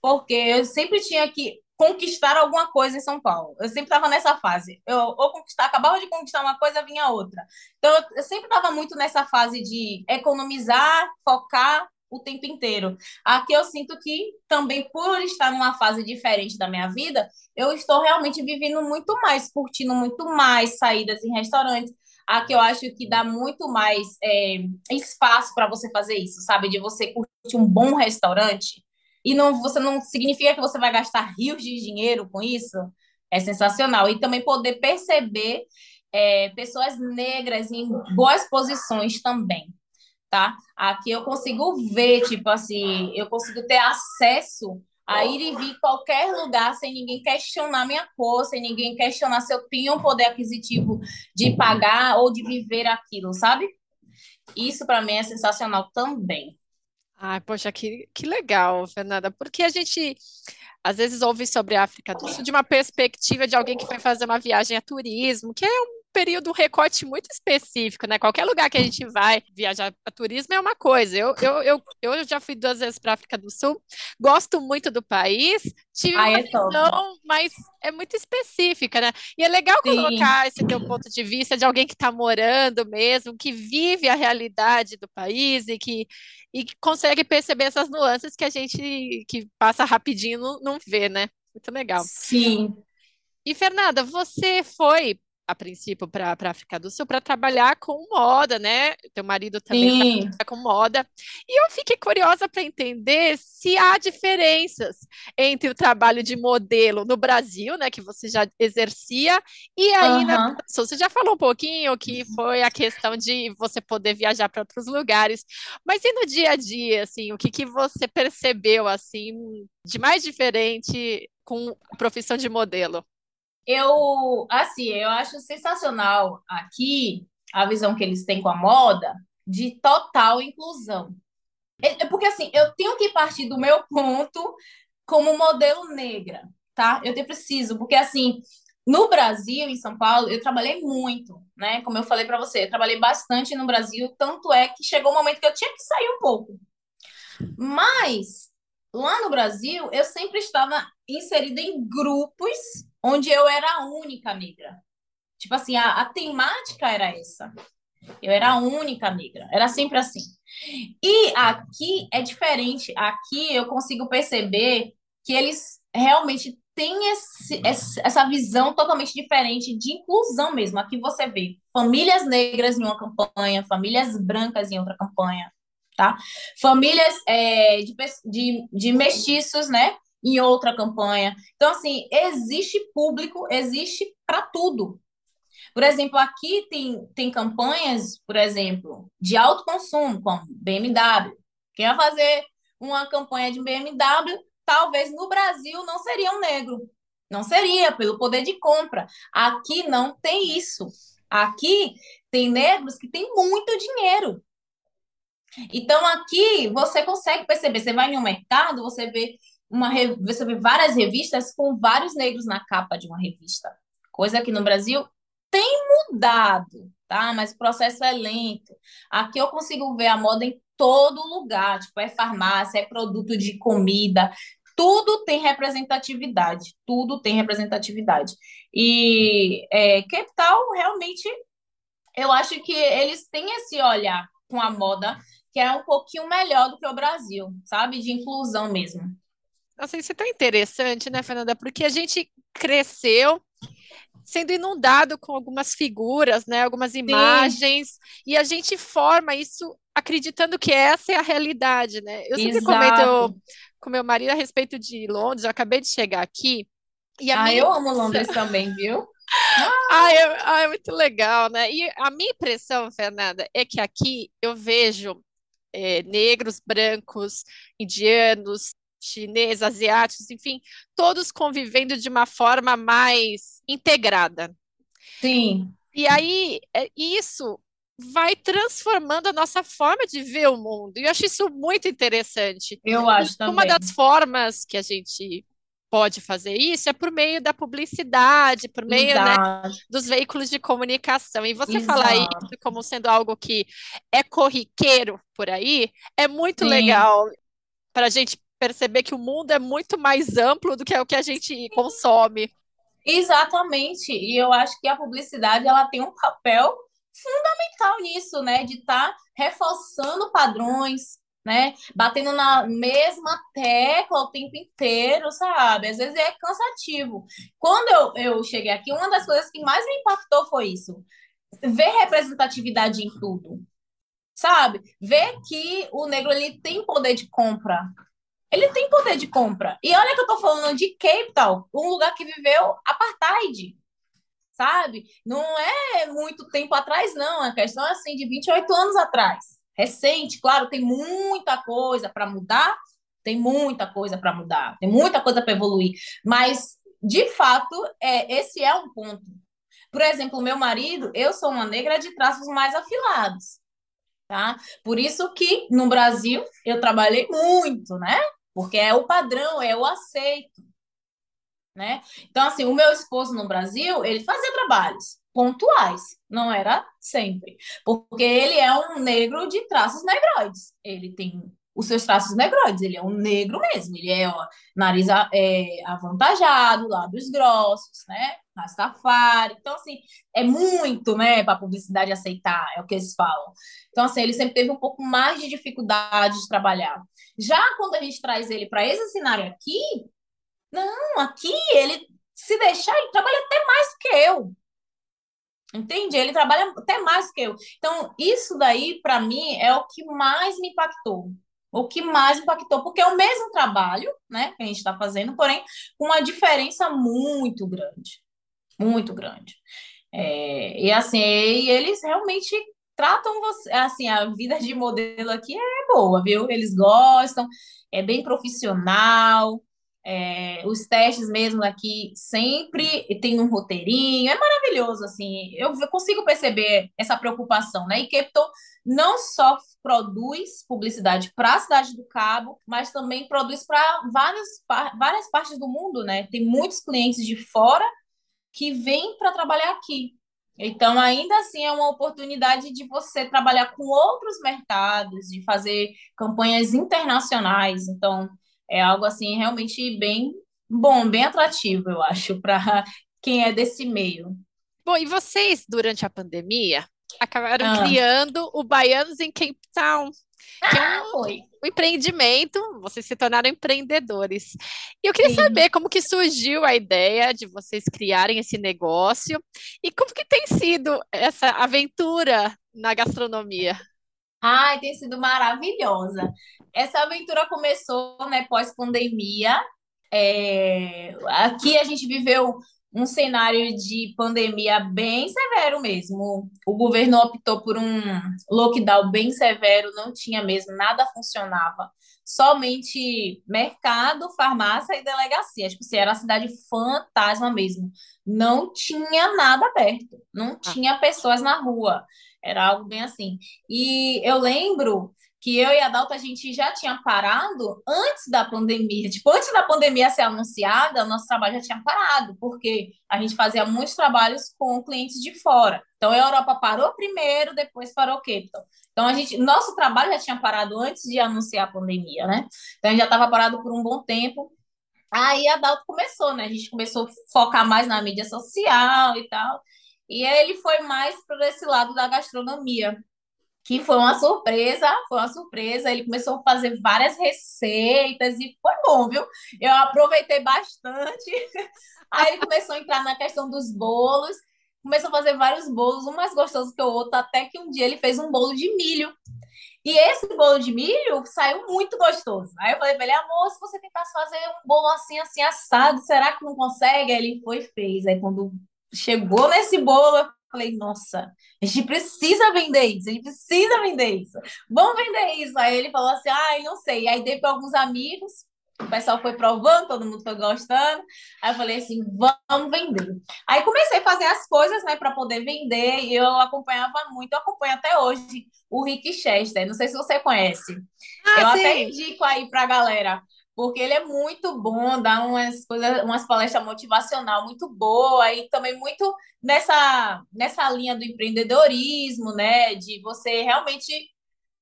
[SPEAKER 2] porque eu sempre tinha que conquistar alguma coisa em São Paulo. Eu sempre estava nessa fase. Eu ou conquistar, acabava de conquistar uma coisa, vinha outra. Então eu, eu sempre estava muito nessa fase de economizar, focar o tempo inteiro. Aqui eu sinto que também por estar numa fase diferente da minha vida, eu estou realmente vivendo muito mais, curtindo muito mais saídas em restaurantes. Aqui eu acho que dá muito mais é, espaço para você fazer isso, sabe? De você curtir um bom restaurante. E não, você não significa que você vai gastar rios de dinheiro com isso. É sensacional. E também poder perceber é, pessoas negras em boas posições também tá? Aqui eu consigo ver, tipo assim, eu consigo ter acesso a ir e vir qualquer lugar sem ninguém questionar minha cor, sem ninguém questionar se eu tenho um poder aquisitivo de pagar ou de viver aquilo, sabe? Isso para mim é sensacional também.
[SPEAKER 1] Ai, poxa, que, que legal, Fernanda, porque a gente às vezes ouve sobre a África do Sul de uma perspectiva de alguém que foi fazer uma viagem a turismo, que é um período, um recorte muito específico, né? Qualquer lugar que a gente vai viajar para turismo é uma coisa. Eu, eu, eu, eu já fui duas vezes para a África do Sul, gosto muito do país, tive
[SPEAKER 2] Ai,
[SPEAKER 1] uma
[SPEAKER 2] é top.
[SPEAKER 1] visão, mas é muito específica, né? E é legal
[SPEAKER 2] Sim.
[SPEAKER 1] colocar esse teu ponto de vista de alguém que está morando mesmo, que vive a realidade do país e que, e consegue perceber essas nuances que a gente que passa rapidinho não, não vê, né? Muito legal.
[SPEAKER 2] Sim,
[SPEAKER 1] E, Fernanda, você foi, a princípio, para a África do Sul para trabalhar com moda, né? Teu marido também trabalha com moda. E eu fiquei curiosa para entender se há diferenças entre o trabalho de modelo no Brasil, né, que você já exercia, e aí na do Sul. Você já falou um pouquinho que foi a questão de você poder viajar para outros lugares, mas e no dia a dia, assim, o que que você percebeu, assim, de mais diferente com a profissão de modelo?
[SPEAKER 2] Eu, assim, eu acho sensacional aqui a visão que eles têm com a moda de total inclusão. É, é porque, assim, eu tenho que partir do meu ponto como modelo negra, tá? Eu te preciso, porque, assim, no Brasil, em São Paulo, eu trabalhei muito, né? Como eu falei para você, eu trabalhei bastante no Brasil, tanto é que chegou um momento que eu tinha que sair um pouco. Mas lá no Brasil, eu sempre estava inserida em grupos onde eu era a única negra. Tipo assim, a, a temática era essa. Eu era a única negra. Era sempre assim. E aqui é diferente. Aqui eu consigo perceber que eles realmente têm esse, essa visão totalmente diferente de inclusão mesmo. Aqui você vê famílias negras em uma campanha, famílias brancas em outra campanha, tá? Famílias é, de, de, de mestiços, né? Em outra campanha. Então, assim, existe público, existe para tudo. Por exemplo, aqui tem, tem campanhas, por exemplo, de alto consumo, como BMW. Quem vai fazer uma campanha de BMW, talvez no Brasil não seria um negro. Não seria, pelo poder de compra. Aqui não tem isso. Aqui tem negros que têm muito dinheiro. Então, aqui você consegue perceber. Você vai em um mercado, você vê uma, você vê várias revistas com vários negros na capa de uma revista. Coisa que no Brasil tem mudado, tá? Mas o processo é lento. Aqui eu consigo ver a moda em todo lugar, tipo, é farmácia, é produto de comida, tudo tem representatividade, tudo tem representatividade. E é, realmente, eu acho que eles têm esse olhar com a moda que é um pouquinho melhor do que o Brasil, sabe? De inclusão mesmo.
[SPEAKER 1] Nossa, isso é tão interessante, né, Fernanda? Porque a gente cresceu sendo inundado com algumas figuras, né, algumas
[SPEAKER 2] Sim,
[SPEAKER 1] imagens, e a gente forma isso acreditando que essa é a realidade, né? Eu sempre comento
[SPEAKER 2] exato.
[SPEAKER 1] com meu marido a respeito de Londres, eu acabei de chegar aqui, e a
[SPEAKER 2] Ah,
[SPEAKER 1] minha
[SPEAKER 2] eu amo Londres também, viu?
[SPEAKER 1] ah, é, ah, é muito legal, né? E a minha impressão, Fernanda, é que aqui eu vejo é, negros, brancos, indianos, chineses, asiáticos, enfim, todos convivendo de uma forma mais integrada.
[SPEAKER 2] Sim,
[SPEAKER 1] E aí, é, isso vai transformando a nossa forma de ver o mundo. E eu acho isso muito interessante.
[SPEAKER 2] eu acho
[SPEAKER 1] uma
[SPEAKER 2] também.
[SPEAKER 1] das formas que a gente pode fazer isso é por meio da publicidade, por meio, né,
[SPEAKER 2] Exato,
[SPEAKER 1] dos veículos de comunicação. E você falar isso
[SPEAKER 2] exato.
[SPEAKER 1] como sendo algo que é corriqueiro por aí, é muito
[SPEAKER 2] Sim,
[SPEAKER 1] legal para a gente perceber que o mundo é muito mais amplo do que é o que a gente consome.
[SPEAKER 2] exatamente. E eu acho que a publicidade ela tem um papel fundamental nisso, né? De estar reforçando padrões, né? Batendo na mesma tecla o tempo inteiro, sabe? Às vezes é cansativo. Quando eu, eu cheguei aqui, uma das coisas que mais me impactou foi isso. Ver representatividade em tudo, sabe? Ver que o negro ele tem poder de compra. Ele tem poder de compra. E olha que eu tô falando de Cape Town, um lugar que viveu apartheid, sabe? Não é muito tempo atrás, não. É questão assim de 28 anos atrás. Recente, claro, tem muita coisa para mudar, tem muita coisa para mudar, tem muita coisa para evoluir, mas de fato, é, esse é um ponto. Por exemplo, meu marido, eu sou uma negra de traços mais afilados, tá? Por isso que no Brasil eu trabalhei muito, né? Porque é o padrão, é o aceito, né? Então, assim, o meu esposo no Brasil, ele fazia trabalhos pontuais, não era sempre. Porque ele é um negro de traços negroides. Ele tem os seus traços negroides, ele é um negro mesmo, ele é ó, nariz é, avantajado, lábios grossos, né? Rastafari. Então, assim, é muito, né, para a publicidade aceitar, é o que eles falam. Então, assim, ele sempre teve um pouco mais de dificuldade de trabalhar. Já quando a gente traz ele para esse cenário aqui, não, aqui ele se deixar, ele trabalha até mais que eu. Entende? Ele trabalha até mais que eu. Então, isso daí, para mim, é o que mais me impactou. O que mais impactou, porque é o mesmo trabalho, né, que a gente está fazendo, porém, com uma diferença muito grande. Muito grande. É, e assim, e eles realmente tratam você, assim, a vida de modelo aqui é boa, viu? Eles gostam, é bem profissional, é, os testes mesmo aqui sempre tem um roteirinho, é maravilhoso, assim, eu consigo perceber essa preocupação, né? E Capton não só produz publicidade para a cidade do Cabo, mas também produz para várias, várias partes do mundo, né? Tem muitos clientes de fora que vêm para trabalhar aqui. Então, ainda assim, é uma oportunidade de você trabalhar com outros mercados, de fazer campanhas internacionais. Então, é algo assim realmente bem bom, bem atrativo, eu acho, para quem é desse meio.
[SPEAKER 1] Bom, e vocês, durante a pandemia, acabaram ah. criando o Baianos em Cape Town. Que é um, ah, um, empreendimento, vocês se tornaram empreendedores. E eu queria Sim. saber como que surgiu a ideia de vocês criarem esse negócio e como que tem sido essa aventura na gastronomia.
[SPEAKER 2] Ai, tem sido maravilhosa. Essa aventura começou, né, pós-pandemia. É... Aqui a gente viveu um cenário de pandemia bem severo mesmo. O governo optou por um lockdown bem severo, não tinha mesmo, nada funcionava. Somente mercado, farmácia e delegacia. Tipo, assim, era a cidade fantasma mesmo. Não tinha nada aberto, não ah. tinha pessoas na rua. Era algo bem assim. E eu lembro que eu e a Dalta a gente já tinha parado antes da pandemia. Tipo, antes da pandemia ser anunciada, o nosso trabalho já tinha parado, porque a gente fazia muitos trabalhos com clientes de fora. Então, a Europa parou primeiro, depois parou o Capital. Então, a gente, nosso trabalho já tinha parado antes de anunciar a pandemia, né? Então, a gente já estava parado por um bom tempo. Aí a Dalto começou, né? A gente começou a focar mais na mídia social e tal. E ele foi mais para esse lado da gastronomia, que foi uma surpresa, foi uma surpresa. Ele começou a fazer várias receitas e foi bom, viu? Eu aproveitei bastante. Aí ele começou a entrar na questão dos bolos, começou a fazer vários bolos, um mais gostoso que o outro, até que um dia ele fez um bolo de milho. E esse bolo de milho saiu muito gostoso. Aí eu falei pra ele, amor, se você tentasse fazer um bolo assim, assim, assado, será que não consegue? Aí ele foi e fez. Aí quando chegou nesse bolo, falei, nossa, a gente precisa vender isso, a gente precisa vender isso. Vamos vender isso. Aí ele falou assim, ai, não sei. Aí dei para alguns amigos, o pessoal foi provando, todo mundo foi gostando. Aí eu falei assim, vamos vender. Aí comecei a fazer as coisas, né, para poder vender, e eu acompanhava muito, eu acompanho até hoje o Rick Chester. Não sei se você conhece. Ah, eu sim. até indico aí para a galera porque ele é muito bom, dá umas coisas, umas palestras motivacional muito boa e também muito nessa nessa linha do empreendedorismo, né, de você realmente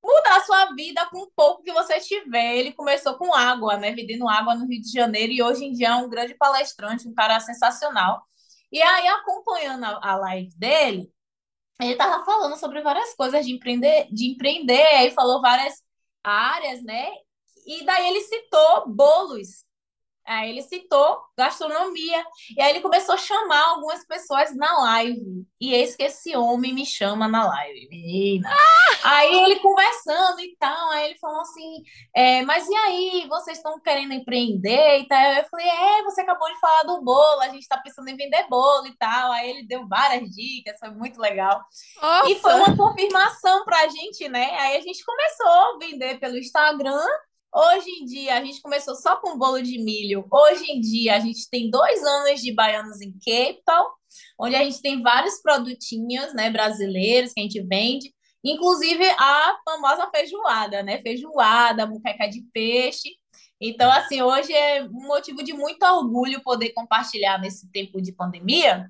[SPEAKER 2] mudar a sua vida com um pouco que você tiver. Ele começou com água, né, vendendo água no Rio de Janeiro e hoje em dia é um grande palestrante, um cara sensacional. E aí acompanhando a, a live dele, ele estava falando sobre várias coisas de empreender, de empreender, aí falou várias áreas, né? E daí ele citou bolos Aí ele citou gastronomia. E aí ele começou a chamar algumas pessoas na live. E eis que esse homem me chama na live. Menina. Ah! Aí ele conversando e tal. Aí ele falou assim: é, Mas e aí, vocês estão querendo empreender e tal? Eu falei: É, você acabou de falar do bolo. A gente está pensando em vender bolo e tal. Aí ele deu várias dicas. Foi muito legal. Nossa. E foi uma confirmação para a gente, né? Aí a gente começou a vender pelo Instagram. Hoje em dia, a gente começou só com bolo de milho. Hoje em dia, a gente tem dois anos de Baianos em Cape Town, onde a gente tem vários produtinhos né, brasileiros que a gente vende. Inclusive a famosa feijoada, né? Feijoada, muqueca de peixe. Então, assim, hoje é um motivo de muito orgulho poder compartilhar nesse tempo de pandemia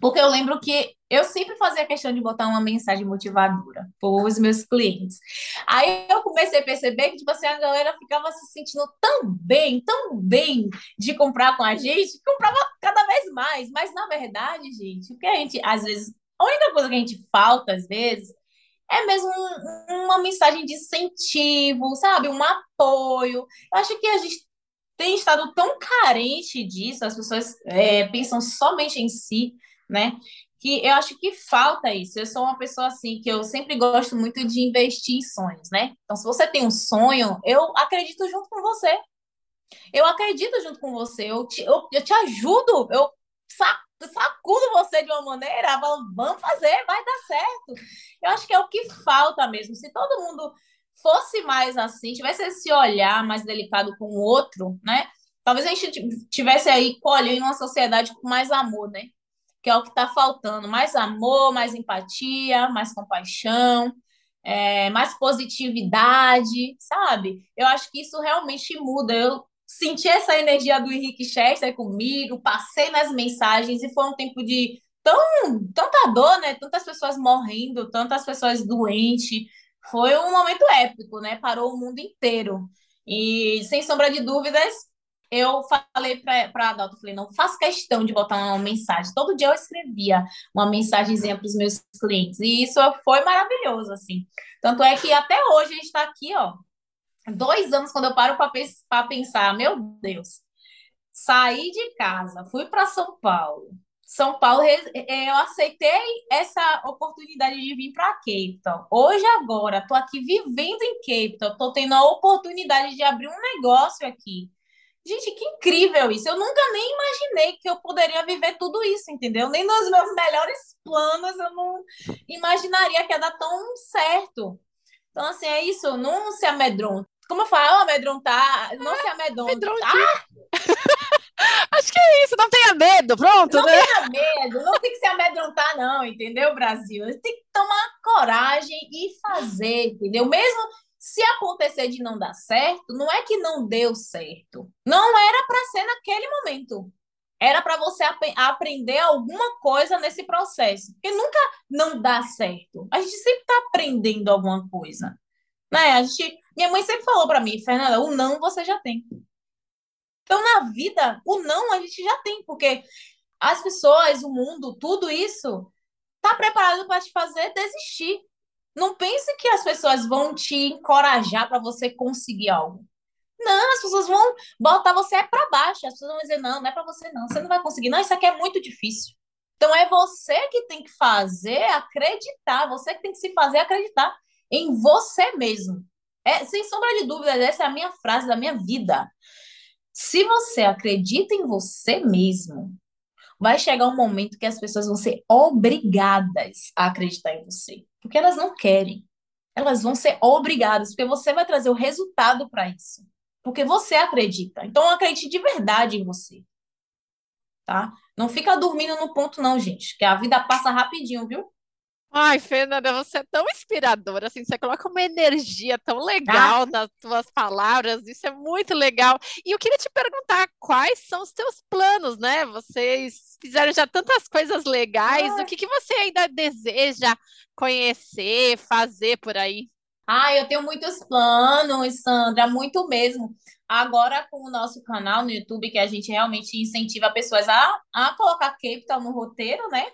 [SPEAKER 2] Porque eu lembro que eu sempre fazia questão de botar uma mensagem motivadora para os meus clientes. Aí eu comecei a perceber que, tipo assim, a galera ficava se sentindo tão bem, tão bem de comprar com a gente, que comprava cada vez mais. Mas, na verdade, gente, o que a gente, às vezes, a única coisa que a gente falta, às vezes, é mesmo um, uma mensagem de incentivo, sabe? Um apoio. Eu acho que a gente tem estado tão carente disso, as pessoas é, pensam somente em si, né? Que eu acho que falta isso. Eu sou uma pessoa assim que eu sempre gosto muito de investir em sonhos, né? Então, se você tem um sonho, eu acredito junto com você. Eu acredito junto com você, eu te, eu, eu te ajudo, eu sacudo você de uma maneira, vamos fazer, vai dar certo. Eu acho que é o que falta mesmo. Se todo mundo fosse mais assim, tivesse esse olhar mais delicado com o outro, né? Talvez a gente tivesse aí colhendo uma sociedade com mais amor, né? Que é o que está faltando. Mais amor, mais empatia, mais compaixão, é, mais positividade, sabe? Eu acho que isso realmente muda. Eu senti essa energia do Henrique Chester comigo, passei nas mensagens e foi um tempo de tão, tanta dor, né? Tantas pessoas morrendo, tantas pessoas doentes, foi um momento épico, né? Parou o mundo inteiro. E, sem sombra de dúvidas, eu falei para a Adalto, falei, não faço questão de botar uma mensagem. Todo dia eu escrevia uma mensagenzinha para os meus clientes. E isso foi maravilhoso, assim. Tanto é que até hoje a gente está aqui, ó. Dois anos, quando eu paro para pensar, meu Deus, saí de casa, fui para São Paulo, são Paulo, é, eu aceitei essa oportunidade de vir para Cape. Hoje, agora, estou aqui vivendo em Cape estou tendo a oportunidade de abrir um negócio aqui. Gente, que incrível isso! Eu nunca nem imaginei que eu poderia viver tudo isso, entendeu? Nem nos meus melhores planos eu não imaginaria que ia dar tão certo. Então, assim, é isso, não se amedronte. Como eu falo, amedrontar, não se amedronte. Ah!
[SPEAKER 1] Acho que é isso, não tenha medo, pronto,
[SPEAKER 2] não
[SPEAKER 1] né?
[SPEAKER 2] tenha medo, não tem que se amedrontar, não, entendeu, Brasil? Tem que tomar coragem e fazer, entendeu? Mesmo se acontecer de não dar certo, não é que não deu certo. Não era para ser naquele momento. Era para você ap aprender alguma coisa nesse processo. Porque nunca não dá certo. A gente sempre está aprendendo alguma coisa. Né? A gente, minha mãe sempre falou para mim, Fernanda, o não você já tem. Então, na vida, o não a gente já tem, porque as pessoas, o mundo, tudo isso está preparado para te fazer desistir. Não pense que as pessoas vão te encorajar para você conseguir algo. Não, as pessoas vão botar você para baixo. As pessoas vão dizer: não, não é para você, não. Você não vai conseguir. Não, isso aqui é muito difícil. Então é você que tem que fazer acreditar. Você que tem que se fazer acreditar em você mesmo. É, sem sombra de dúvida, essa é a minha frase da minha vida. Se você acredita em você mesmo, vai chegar um momento que as pessoas vão ser obrigadas a acreditar em você, porque elas não querem. Elas vão ser obrigadas, porque você vai trazer o resultado para isso. Porque você acredita. Então acredite de verdade em você. Tá? Não fica dormindo no ponto não, gente, que a vida passa rapidinho, viu?
[SPEAKER 1] Ai, Fernanda, você é tão inspiradora, assim, você coloca uma energia tão legal ah. nas suas palavras, isso é muito legal. E eu queria te perguntar quais são os teus planos, né? Vocês fizeram já tantas coisas legais, ah. o que, que você ainda deseja conhecer, fazer por aí?
[SPEAKER 2] Ah, eu tenho muitos planos, Sandra, muito mesmo. Agora, com o nosso canal no YouTube, que a gente realmente incentiva pessoas a, a colocar capital no roteiro, né?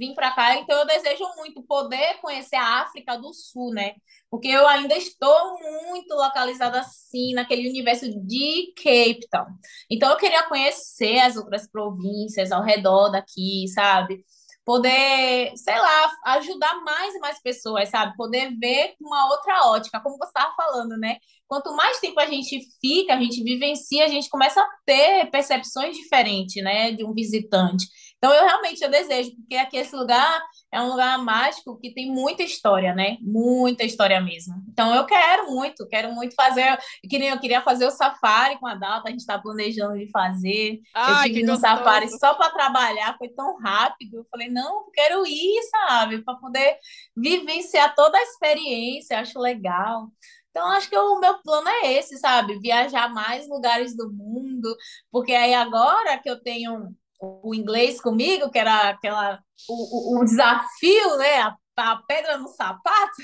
[SPEAKER 2] Vim para cá, então eu desejo muito poder conhecer a África do Sul, né? Porque eu ainda estou muito localizada assim, naquele universo de Cape Town. Então eu queria conhecer as outras províncias ao redor daqui, sabe? Poder, sei lá, ajudar mais e mais pessoas, sabe? Poder ver uma outra ótica, como você estava falando, né? Quanto mais tempo a gente fica, a gente vivencia, a gente começa a ter percepções diferentes, né, de um visitante. Então, eu realmente eu desejo, porque aqui esse lugar é um lugar mágico que tem muita história, né? Muita história mesmo. Então, eu quero muito, quero muito fazer. Que nem eu queria fazer o safari com a Dalta, a gente está planejando de fazer. Ai, eu tive no safari só para trabalhar, foi tão rápido. Eu falei, não, quero ir, sabe? Para poder vivenciar toda a experiência, acho legal. Então, acho que o meu plano é esse, sabe? Viajar mais lugares do mundo, porque aí agora que eu tenho o inglês comigo, que era aquela o, o, o desafio, né? A, a, pedra no sapato.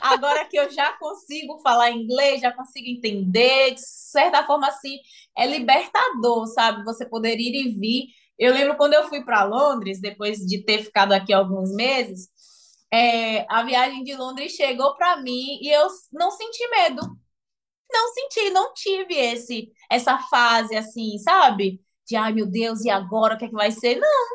[SPEAKER 2] Agora que eu já consigo falar inglês, já consigo entender, de certa forma, assim, é libertador, sabe? Você poder ir e vir. Eu lembro quando eu fui para Londres, depois de ter ficado aqui alguns meses, é, a viagem de Londres chegou para mim e eu não senti medo. Não senti, não tive esse essa fase assim, sabe? De ai meu Deus, e agora o que é que vai ser? Não,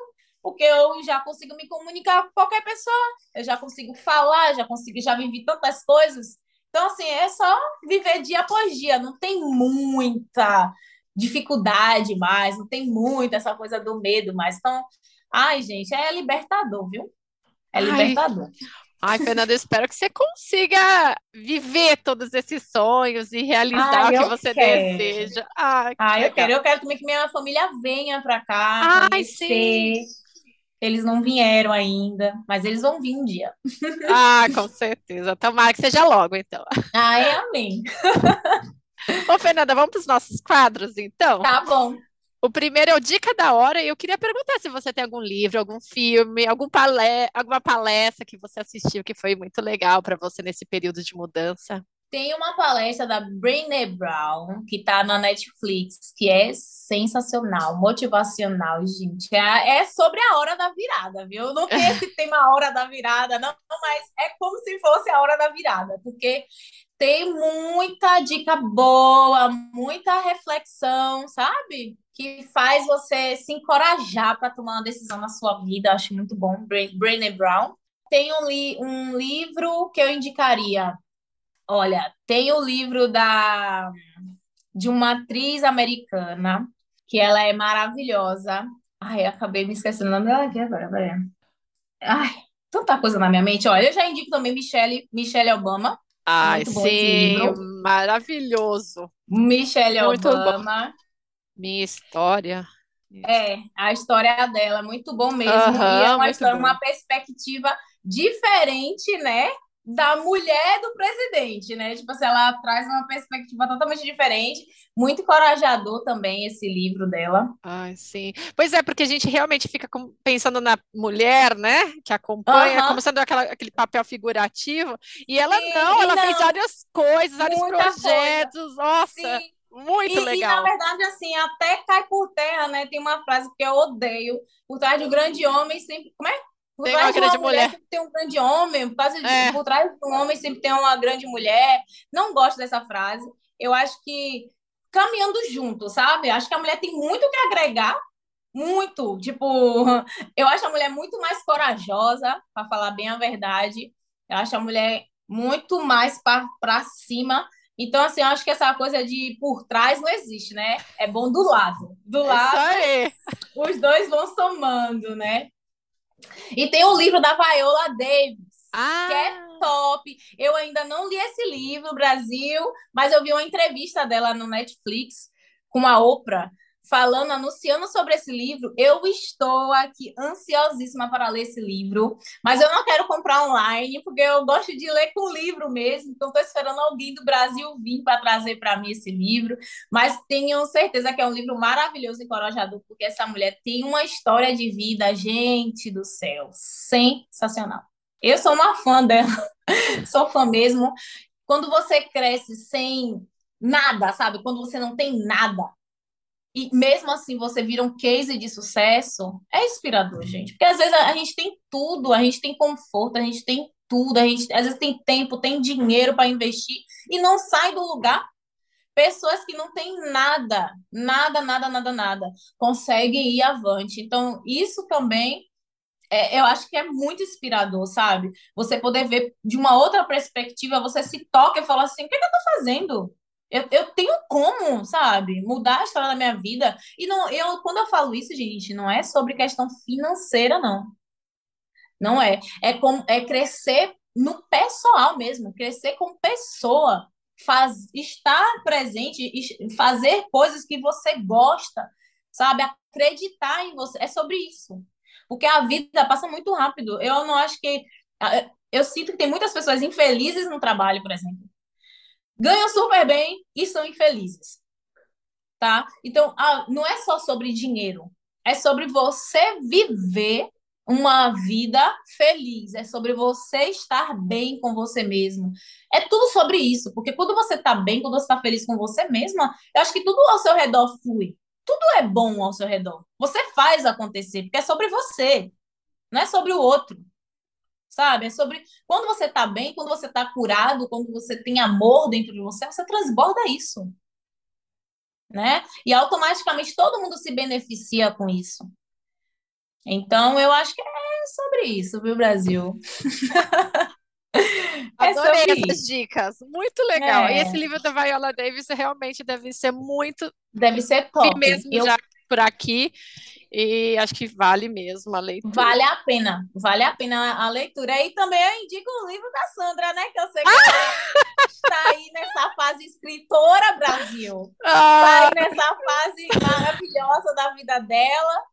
[SPEAKER 2] porque eu já consigo me comunicar com qualquer pessoa, eu já consigo falar, já consigo, já vivi tantas coisas. Então, assim, é só viver dia após dia, não tem muita dificuldade mais, não tem muito essa coisa do medo mais. Então, ai, gente, é libertador, viu? É libertador. Ai,
[SPEAKER 1] Ai, Fernanda, espero que você consiga viver todos esses sonhos e realizar o que você quero. deseja.
[SPEAKER 2] Ai, Ai eu quero. Eu quero também que minha família venha para cá. Ai, sim. Eles não vieram ainda, mas eles vão vir um dia.
[SPEAKER 1] Ah, com certeza. Tomara que seja logo, então.
[SPEAKER 2] Ai, amém.
[SPEAKER 1] Ô, Fernanda, vamos para os nossos quadros, então?
[SPEAKER 2] Tá bom.
[SPEAKER 1] O primeiro é o Dica da Hora, e eu queria perguntar se você tem algum livro, algum filme, algum palé alguma palestra que você assistiu que foi muito legal para você nesse período de mudança.
[SPEAKER 2] Tem uma palestra da Brené Brown, que está na Netflix, que é sensacional, motivacional, gente. É, é, sobre a hora da virada, viu? Não tem esse tema hora da virada, não, mas é como se fosse a hora da virada, porque tem muita dica boa, muita reflexão, sabe? Que faz você se encorajar para tomar uma decisão na sua vida. Acho muito bom. Brené Brown. Tem um, li um livro que eu indicaria. Olha, tem o livro da de uma atriz americana que ela é maravilhosa. Ai, acabei me esquecendo o nome dela aqui agora, peraí. Ai, tanta coisa na minha mente. Olha, eu já indico também Michelle, Michelle Obama.
[SPEAKER 1] Ai, sim, maravilhoso.
[SPEAKER 2] Michelle Muito Obama. Bom.
[SPEAKER 1] Minha história.
[SPEAKER 2] É, a história dela é muito bom mesmo. Uhum, e é uma, história, uma perspectiva diferente, né? Da mulher do presidente, né? Tipo assim, ela traz uma perspectiva totalmente diferente. Muito encorajador também esse livro dela.
[SPEAKER 1] Ai, sim. Pois é, porque a gente realmente fica pensando na mulher, né? Que acompanha, uhum. como sendo aquela, aquele papel figurativo. E ela sim, não, ela não. fez várias coisas, vários Muita projetos. Coisa. Nossa. Sim. Muito e, legal.
[SPEAKER 2] E, na verdade, assim, até cai por terra, né? Tem uma frase que eu odeio. Por trás de um grande homem sempre. Como é? Por
[SPEAKER 1] tem trás de uma mulher, mulher.
[SPEAKER 2] tem um grande homem. Por, de, é. por trás de um homem sempre tem uma grande mulher. Não gosto dessa frase. Eu acho que caminhando junto, sabe? Acho que a mulher tem muito que agregar. Muito. Tipo, eu acho a mulher muito mais corajosa, para falar bem a verdade. Eu acho a mulher muito mais para cima então, assim, eu acho que essa coisa de por trás não existe, né? É bom do lado. Do lado, os dois vão somando, né? E tem o livro da Viola Davis, ah. que é top. Eu ainda não li esse livro, Brasil, mas eu vi uma entrevista dela no Netflix com a Oprah falando, anunciando sobre esse livro. Eu estou aqui ansiosíssima para ler esse livro, mas eu não quero comprar online, porque eu gosto de ler com livro mesmo. Então, estou esperando alguém do Brasil vir para trazer para mim esse livro. Mas tenho certeza que é um livro maravilhoso e encorajador, porque essa mulher tem uma história de vida, gente do céu, sensacional. Eu sou uma fã dela, sou fã mesmo. Quando você cresce sem nada, sabe? Quando você não tem nada, e mesmo assim você vira um case de sucesso, é inspirador, gente. Porque às vezes a, a gente tem tudo, a gente tem conforto, a gente tem tudo, a gente às vezes tem tempo, tem dinheiro para investir e não sai do lugar. Pessoas que não têm nada, nada, nada, nada, nada, conseguem ir avante. Então, isso também é, eu acho que é muito inspirador, sabe? Você poder ver de uma outra perspectiva, você se toca e fala assim: o que, é que eu estou fazendo? Eu, eu tenho como, sabe, mudar a história da minha vida. E não, eu, quando eu falo isso, gente, não é sobre questão financeira, não. Não é. É, com, é crescer no pessoal mesmo, crescer como pessoa, faz, estar presente, fazer coisas que você gosta, sabe? Acreditar em você. É sobre isso. Porque a vida passa muito rápido. Eu não acho que. Eu sinto que tem muitas pessoas infelizes no trabalho, por exemplo ganham super bem e são infelizes. Tá? Então, não é só sobre dinheiro. é sobre você viver uma vida feliz, é sobre você estar bem com você mesmo. É tudo sobre isso, porque quando você está bem, quando você está feliz com você mesma, eu acho que tudo ao seu redor flui. Tudo é bom ao seu redor. Você faz acontecer, porque é sobre você, não é sobre o outro. Sabe? É sobre quando você está bem, quando você está curado, quando você tem amor dentro de você, você transborda isso. Né? E automaticamente todo mundo se beneficia com isso. Então, eu acho que é sobre isso, viu, Brasil?
[SPEAKER 1] É Adorei essas isso. dicas, muito legal. É. E esse livro da Viola Davis realmente deve ser muito.
[SPEAKER 2] Deve ser top.
[SPEAKER 1] mesmo eu... já por aqui. E acho que vale mesmo a leitura.
[SPEAKER 2] Vale a pena, vale a pena a leitura. E também eu indico o livro da Sandra, né? Que eu sei que ela está aí nessa fase escritora, Brasil. Ah. Está aí nessa fase maravilhosa da vida dela.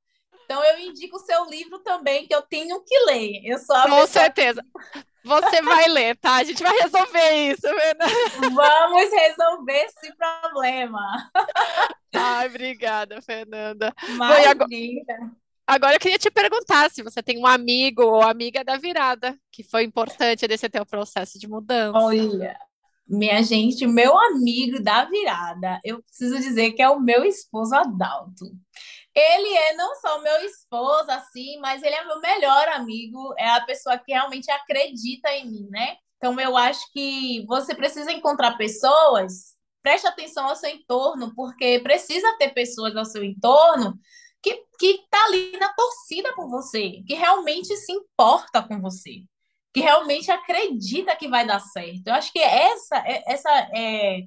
[SPEAKER 2] Então eu indico o seu livro também, que eu tenho que ler. Eu sou
[SPEAKER 1] Com certeza. Você vai ler, tá? A gente vai resolver isso,
[SPEAKER 2] Fernanda. Vamos resolver esse problema.
[SPEAKER 1] Ai, obrigada, Fernanda.
[SPEAKER 2] Maravilha.
[SPEAKER 1] Agora eu queria te perguntar se você tem um amigo ou amiga da virada que foi importante nesse teu processo de mudança.
[SPEAKER 2] Olha, minha gente, meu amigo da virada, eu preciso dizer que é o meu esposo Adalto. Ele é não só meu esposo, assim, mas ele é meu melhor amigo, é a pessoa que realmente acredita em mim, né? Então, eu acho que você precisa encontrar pessoas, preste atenção ao seu entorno, porque precisa ter pessoas ao seu entorno que, que tá ali na torcida com você, que realmente se importa com você, que realmente acredita que vai dar certo. Eu acho que essa, é, essa é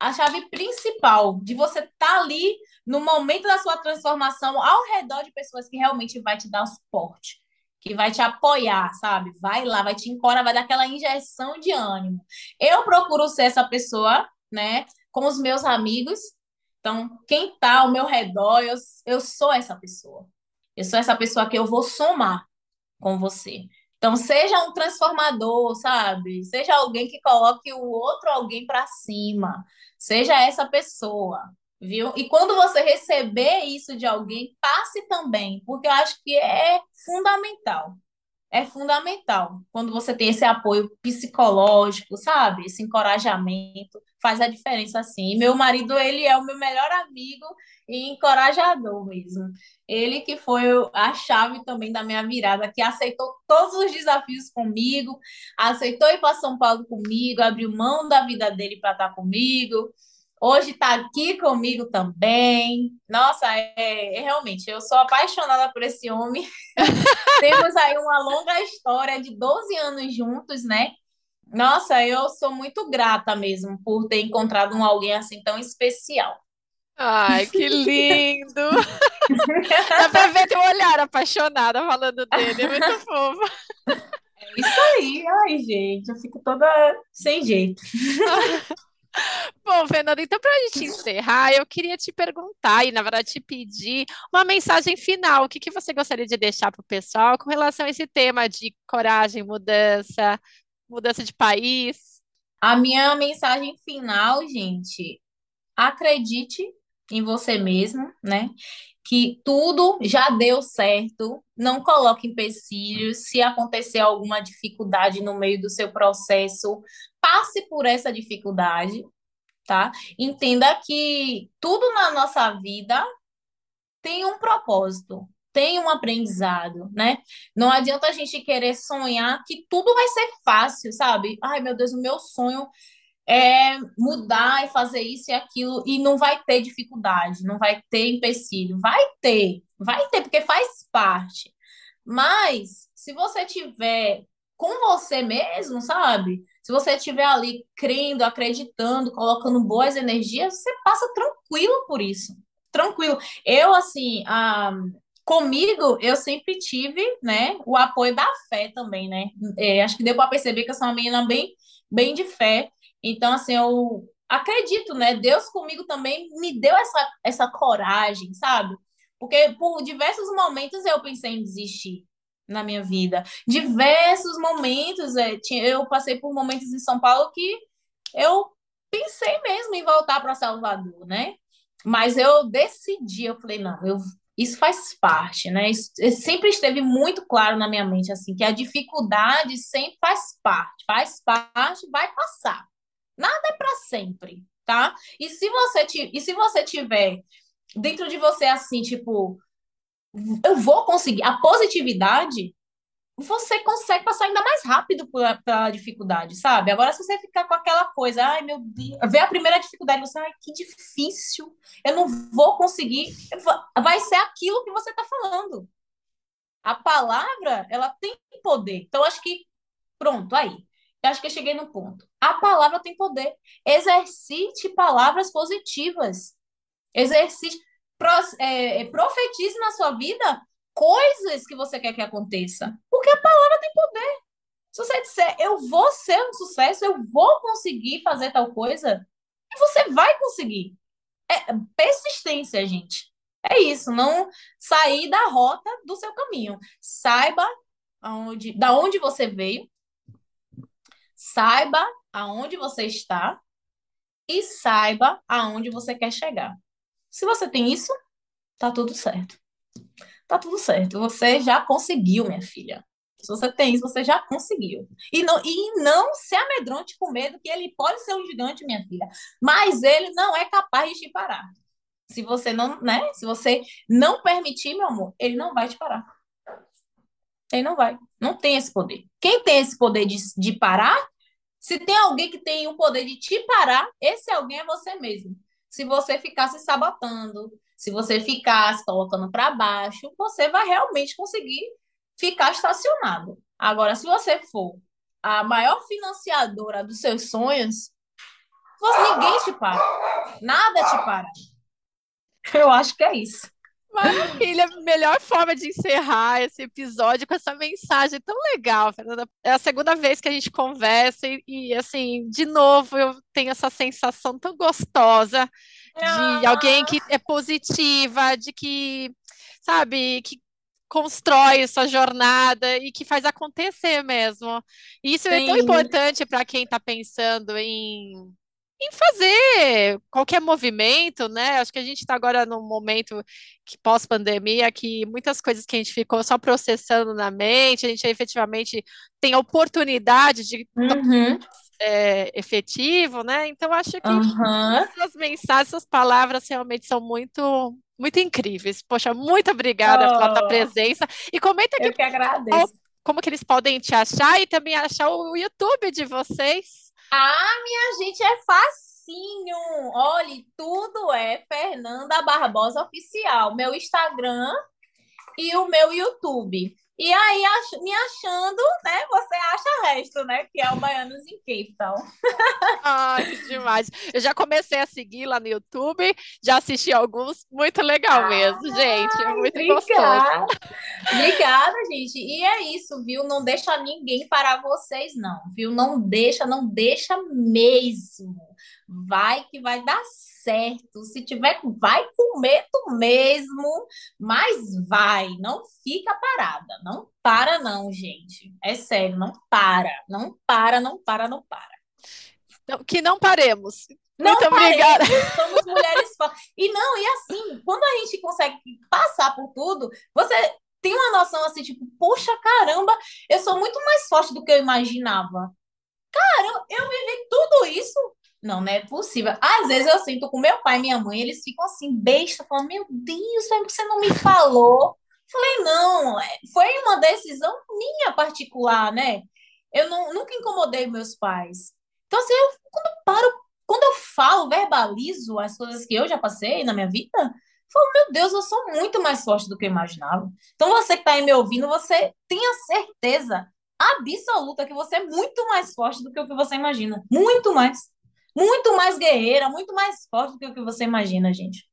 [SPEAKER 2] a chave principal de você estar tá ali no momento da sua transformação ao redor de pessoas que realmente vai te dar suporte, que vai te apoiar, sabe? Vai lá, vai te encorajar, vai dar aquela injeção de ânimo. Eu procuro ser essa pessoa, né, com os meus amigos. Então, quem tá ao meu redor, eu, eu sou essa pessoa. Eu sou essa pessoa que eu vou somar com você. Então, seja um transformador, sabe? Seja alguém que coloque o outro alguém para cima. Seja essa pessoa, viu? E quando você receber isso de alguém, passe também, porque eu acho que é fundamental. É fundamental quando você tem esse apoio psicológico, sabe? Esse encorajamento faz a diferença assim. Meu marido, ele é o meu melhor amigo e encorajador mesmo. Ele que foi a chave também da minha virada, que aceitou todos os desafios comigo, aceitou ir para São Paulo comigo, abriu mão da vida dele para estar comigo. Hoje está aqui comigo também. Nossa, é, é, realmente, eu sou apaixonada por esse homem. Temos aí uma longa história de 12 anos juntos, né? Nossa, eu sou muito grata mesmo por ter encontrado um alguém assim tão especial.
[SPEAKER 1] Ai, que lindo! Dá pra ver teu olhar apaixonada falando dele, é muito fofo.
[SPEAKER 2] É isso aí, ai, gente, eu fico toda sem jeito.
[SPEAKER 1] Bom, Fernanda, então para a gente encerrar, eu queria te perguntar e, na verdade, te pedir uma mensagem final. O que, que você gostaria de deixar para o pessoal com relação a esse tema de coragem, mudança, mudança de país?
[SPEAKER 2] A minha mensagem final, gente, acredite em você mesmo, né? Que tudo já deu certo, não coloque empecilhos. Se acontecer alguma dificuldade no meio do seu processo, passe por essa dificuldade, tá? Entenda que tudo na nossa vida tem um propósito, tem um aprendizado, né? Não adianta a gente querer sonhar que tudo vai ser fácil, sabe? Ai, meu Deus, o meu sonho é mudar e fazer isso e aquilo e não vai ter dificuldade, não vai ter empecilho. Vai ter, vai ter, porque faz parte. Mas se você tiver com você mesmo, sabe? Se você estiver ali crendo, acreditando, colocando boas energias, você passa tranquilo por isso. Tranquilo. Eu, assim, a, comigo, eu sempre tive, né, o apoio da fé também, né? É, acho que deu para perceber que eu sou uma menina bem, bem de fé. Então, assim, eu acredito, né? Deus comigo também me deu essa, essa coragem, sabe? Porque por diversos momentos eu pensei em desistir na minha vida. Diversos momentos, é, eu passei por momentos em São Paulo que eu pensei mesmo em voltar para Salvador, né? Mas eu decidi, eu falei, não, eu isso faz parte, né? Isso sempre esteve muito claro na minha mente, assim, que a dificuldade sempre faz parte, faz parte, vai passar. Nada é para sempre, tá? E se você e se você tiver dentro de você assim, tipo, eu vou conseguir a positividade, você consegue passar ainda mais rápido pela, dificuldade, sabe? Agora, se você ficar com aquela coisa, ai meu Deus, ver a primeira dificuldade, você, ai que difícil, eu não vou conseguir, vai ser aquilo que você está falando. A palavra, ela tem poder. Então, acho que, pronto, aí. Eu acho que eu cheguei no ponto. A palavra tem poder. Exercite palavras positivas. Exercite, é, profetize na sua vida coisas que você quer que aconteça. Porque a palavra tem poder. Se você disser, eu vou ser um sucesso, eu vou conseguir fazer tal coisa, você vai conseguir. É persistência, gente. É isso, não sair da rota do seu caminho. Saiba aonde, da onde você veio, saiba aonde você está e saiba aonde você quer chegar. Se você tem isso, tá tudo certo tá tudo certo. Você já conseguiu, minha filha. Se você tem isso, você já conseguiu. E não, e não se amedronte com medo que ele pode ser um gigante, minha filha. Mas ele não é capaz de te parar. Se você não, né? Se você não permitir, meu amor, ele não vai te parar. Ele não vai. Não tem esse poder. Quem tem esse poder de, de parar? Se tem alguém que tem o poder de te parar, esse alguém é você mesmo. Se você ficar se sabotando, se você ficar se colocando para baixo, você vai realmente conseguir ficar estacionado. Agora, se você for a maior financiadora dos seus sonhos, você, ninguém te para. Nada te para. Eu acho que é isso.
[SPEAKER 1] Maravilha, melhor forma de encerrar esse episódio com essa mensagem tão legal, Fernanda. É a segunda vez que a gente conversa e, e assim, de novo, eu tenho essa sensação tão gostosa de alguém que é positiva, de que, sabe, que constrói sua jornada e que faz acontecer mesmo. E isso Sim. é tão importante para quem está pensando em, em fazer qualquer movimento, né? Acho que a gente está agora num momento que pós-pandemia, que muitas coisas que a gente ficou só processando na mente, a gente efetivamente tem a oportunidade de uhum é, efetivo, né? Então acho que uhum. essas mensagens, essas palavras realmente são muito muito incríveis. Poxa, muito obrigada oh, pela tua oh. presença. E comenta aqui
[SPEAKER 2] eu que agradeço.
[SPEAKER 1] como que eles podem te achar e também achar o YouTube de vocês.
[SPEAKER 2] Ah, minha gente, é facinho. Olhe, tudo é Fernanda Barbosa Oficial. Meu Instagram e o meu YouTube. E aí, ach, me achando, né? Você acha resto, né? Que é o Baianos em Cape Town.
[SPEAKER 1] Ai, que demais. Eu já comecei a seguir lá no YouTube, já assisti alguns. Muito legal ah, mesmo, gente. Muito obrigada. gostoso.
[SPEAKER 2] Obrigada, gente. E é isso, viu? Não deixa ninguém parar vocês, não, viu? Não deixa, não deixa mesmo. Vai que vai dar certo. Se tiver, vai com medo mesmo, mas vai, não fica parada. Não para, não, gente. É sério, não para. Não para, não para, não para.
[SPEAKER 1] Então, que não paremos.
[SPEAKER 2] Não Muito obrigada. Somos mulheres fortes. E não, e assim, quando a gente consegue passar por tudo, você tem uma noção assim, tipo, poxa, caramba, eu sou muito mais forte do que eu imaginava. Cara, eu vivi tudo isso não, não é possível. Às vezes eu sinto com meu pai e minha mãe, eles ficam assim, besta, falando, meu Deus, você não me falou. Falei, não, é, foi uma decisão minha particular, né? Eu não, nunca incomodei meus pais. Então, assim, eu, quando eu paro, quando eu falo, verbalizo as coisas que eu já passei na minha vida, eu falo, meu Deus, eu sou muito mais forte do que eu imaginava. Então, você que está aí me ouvindo, você tenha certeza absoluta que você é muito mais forte do que o que você imagina. Muito mais muito mais guerreira, muito mais forte do que o que você imagina, gente.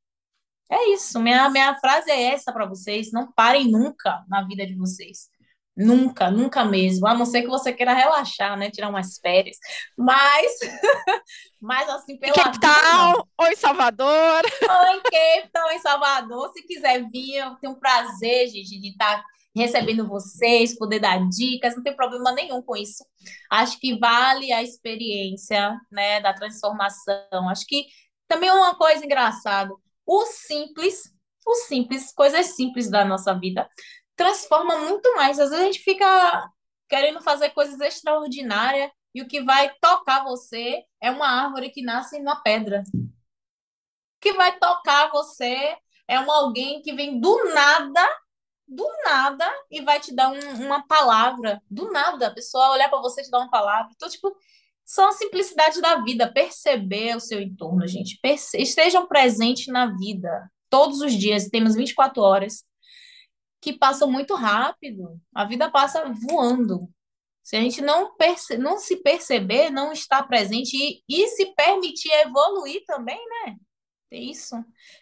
[SPEAKER 2] É isso. Minha, minha frase é essa para vocês. Não parem nunca na vida de vocês. Nunca, nunca mesmo. A não ser que você queira relaxar, né? Tirar umas férias. Mas, mas assim,
[SPEAKER 1] pela Cape Town, ou em Salvador.
[SPEAKER 2] Ou em Cape Town, em Salvador. Se quiser vir, eu tenho um prazer, gente, de estar recebendo vocês, poder dar dicas, não tem problema nenhum com isso. Acho que vale a experiência, né, da transformação. Acho que também é uma coisa engraçada, o simples o simples, coisas simples da nossa vida, transforma muito mais. Às vezes a gente fica querendo fazer coisas extraordinárias e o que vai tocar você é uma árvore que nasce na pedra. O que vai tocar você é um alguém que vem do nada, do nada, e vai te dar um, uma palavra. Do nada, a pessoa olhar para você e te dar uma palavra. Então, tipo, são a simplicidade da vida, perceber o seu entorno, gente. Perce estejam presentes na vida, todos os dias, temos 24 horas, que passam muito rápido. A vida passa voando. Se a gente não, perce não se perceber, não estar presente e, e se permitir evoluir também, né? É isso.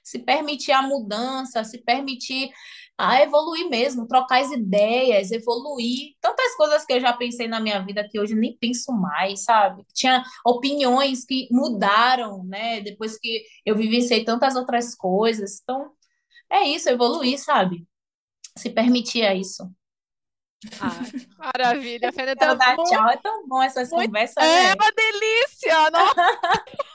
[SPEAKER 2] Se permitir a mudança, se permitir a evoluir mesmo, trocar as ideias, evoluir. Tantas coisas que eu já pensei na minha vida que hoje nem penso mais, sabe? Tinha opiniões que mudaram, né? Depois que eu vivenciei tantas outras coisas. Então, é isso, evoluir, sabe? Se permitir é isso.
[SPEAKER 1] Ah, maravilha, Fernanda.
[SPEAKER 2] Dar tchau, é tão bom essas Muito... conversas.
[SPEAKER 1] É né? uma delícia! Nossa,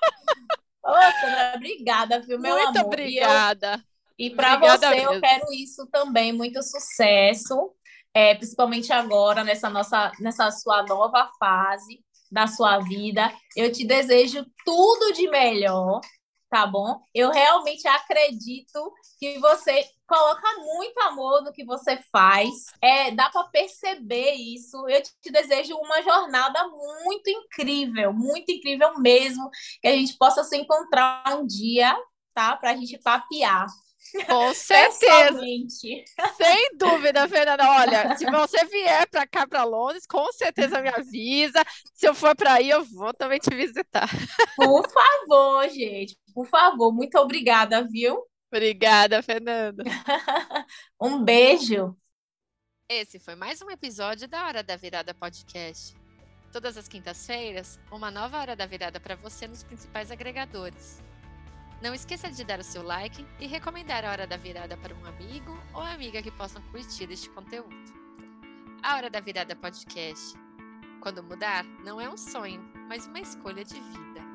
[SPEAKER 2] Nossa obrigada, viu, meu
[SPEAKER 1] Muito
[SPEAKER 2] amor.
[SPEAKER 1] obrigada.
[SPEAKER 2] E para você, mesmo. eu quero isso também, muito sucesso, é, principalmente agora, nessa, nossa, nessa sua nova fase da sua vida. Eu te desejo tudo de melhor, tá bom? Eu realmente acredito que você coloca muito amor no que você faz. É, dá para perceber isso. Eu te desejo uma jornada muito incrível, muito incrível mesmo, que a gente possa se encontrar um dia, tá? Para a gente papear.
[SPEAKER 1] Com certeza. Sem dúvida, Fernanda. Olha, se você vier para cá, para Londres, com certeza me avisa. Se eu for para aí, eu vou também te visitar.
[SPEAKER 2] Por favor, gente. Por favor. Muito obrigada, viu?
[SPEAKER 1] Obrigada, Fernanda.
[SPEAKER 2] um beijo.
[SPEAKER 1] Esse foi mais um episódio da Hora da Virada Podcast. Todas as quintas-feiras, uma nova Hora da Virada para você nos principais agregadores. Não esqueça de dar o seu like e recomendar a Hora da Virada para um amigo ou amiga que possam curtir este conteúdo. A Hora da Virada Podcast. Quando mudar, não é um sonho, mas uma escolha de vida.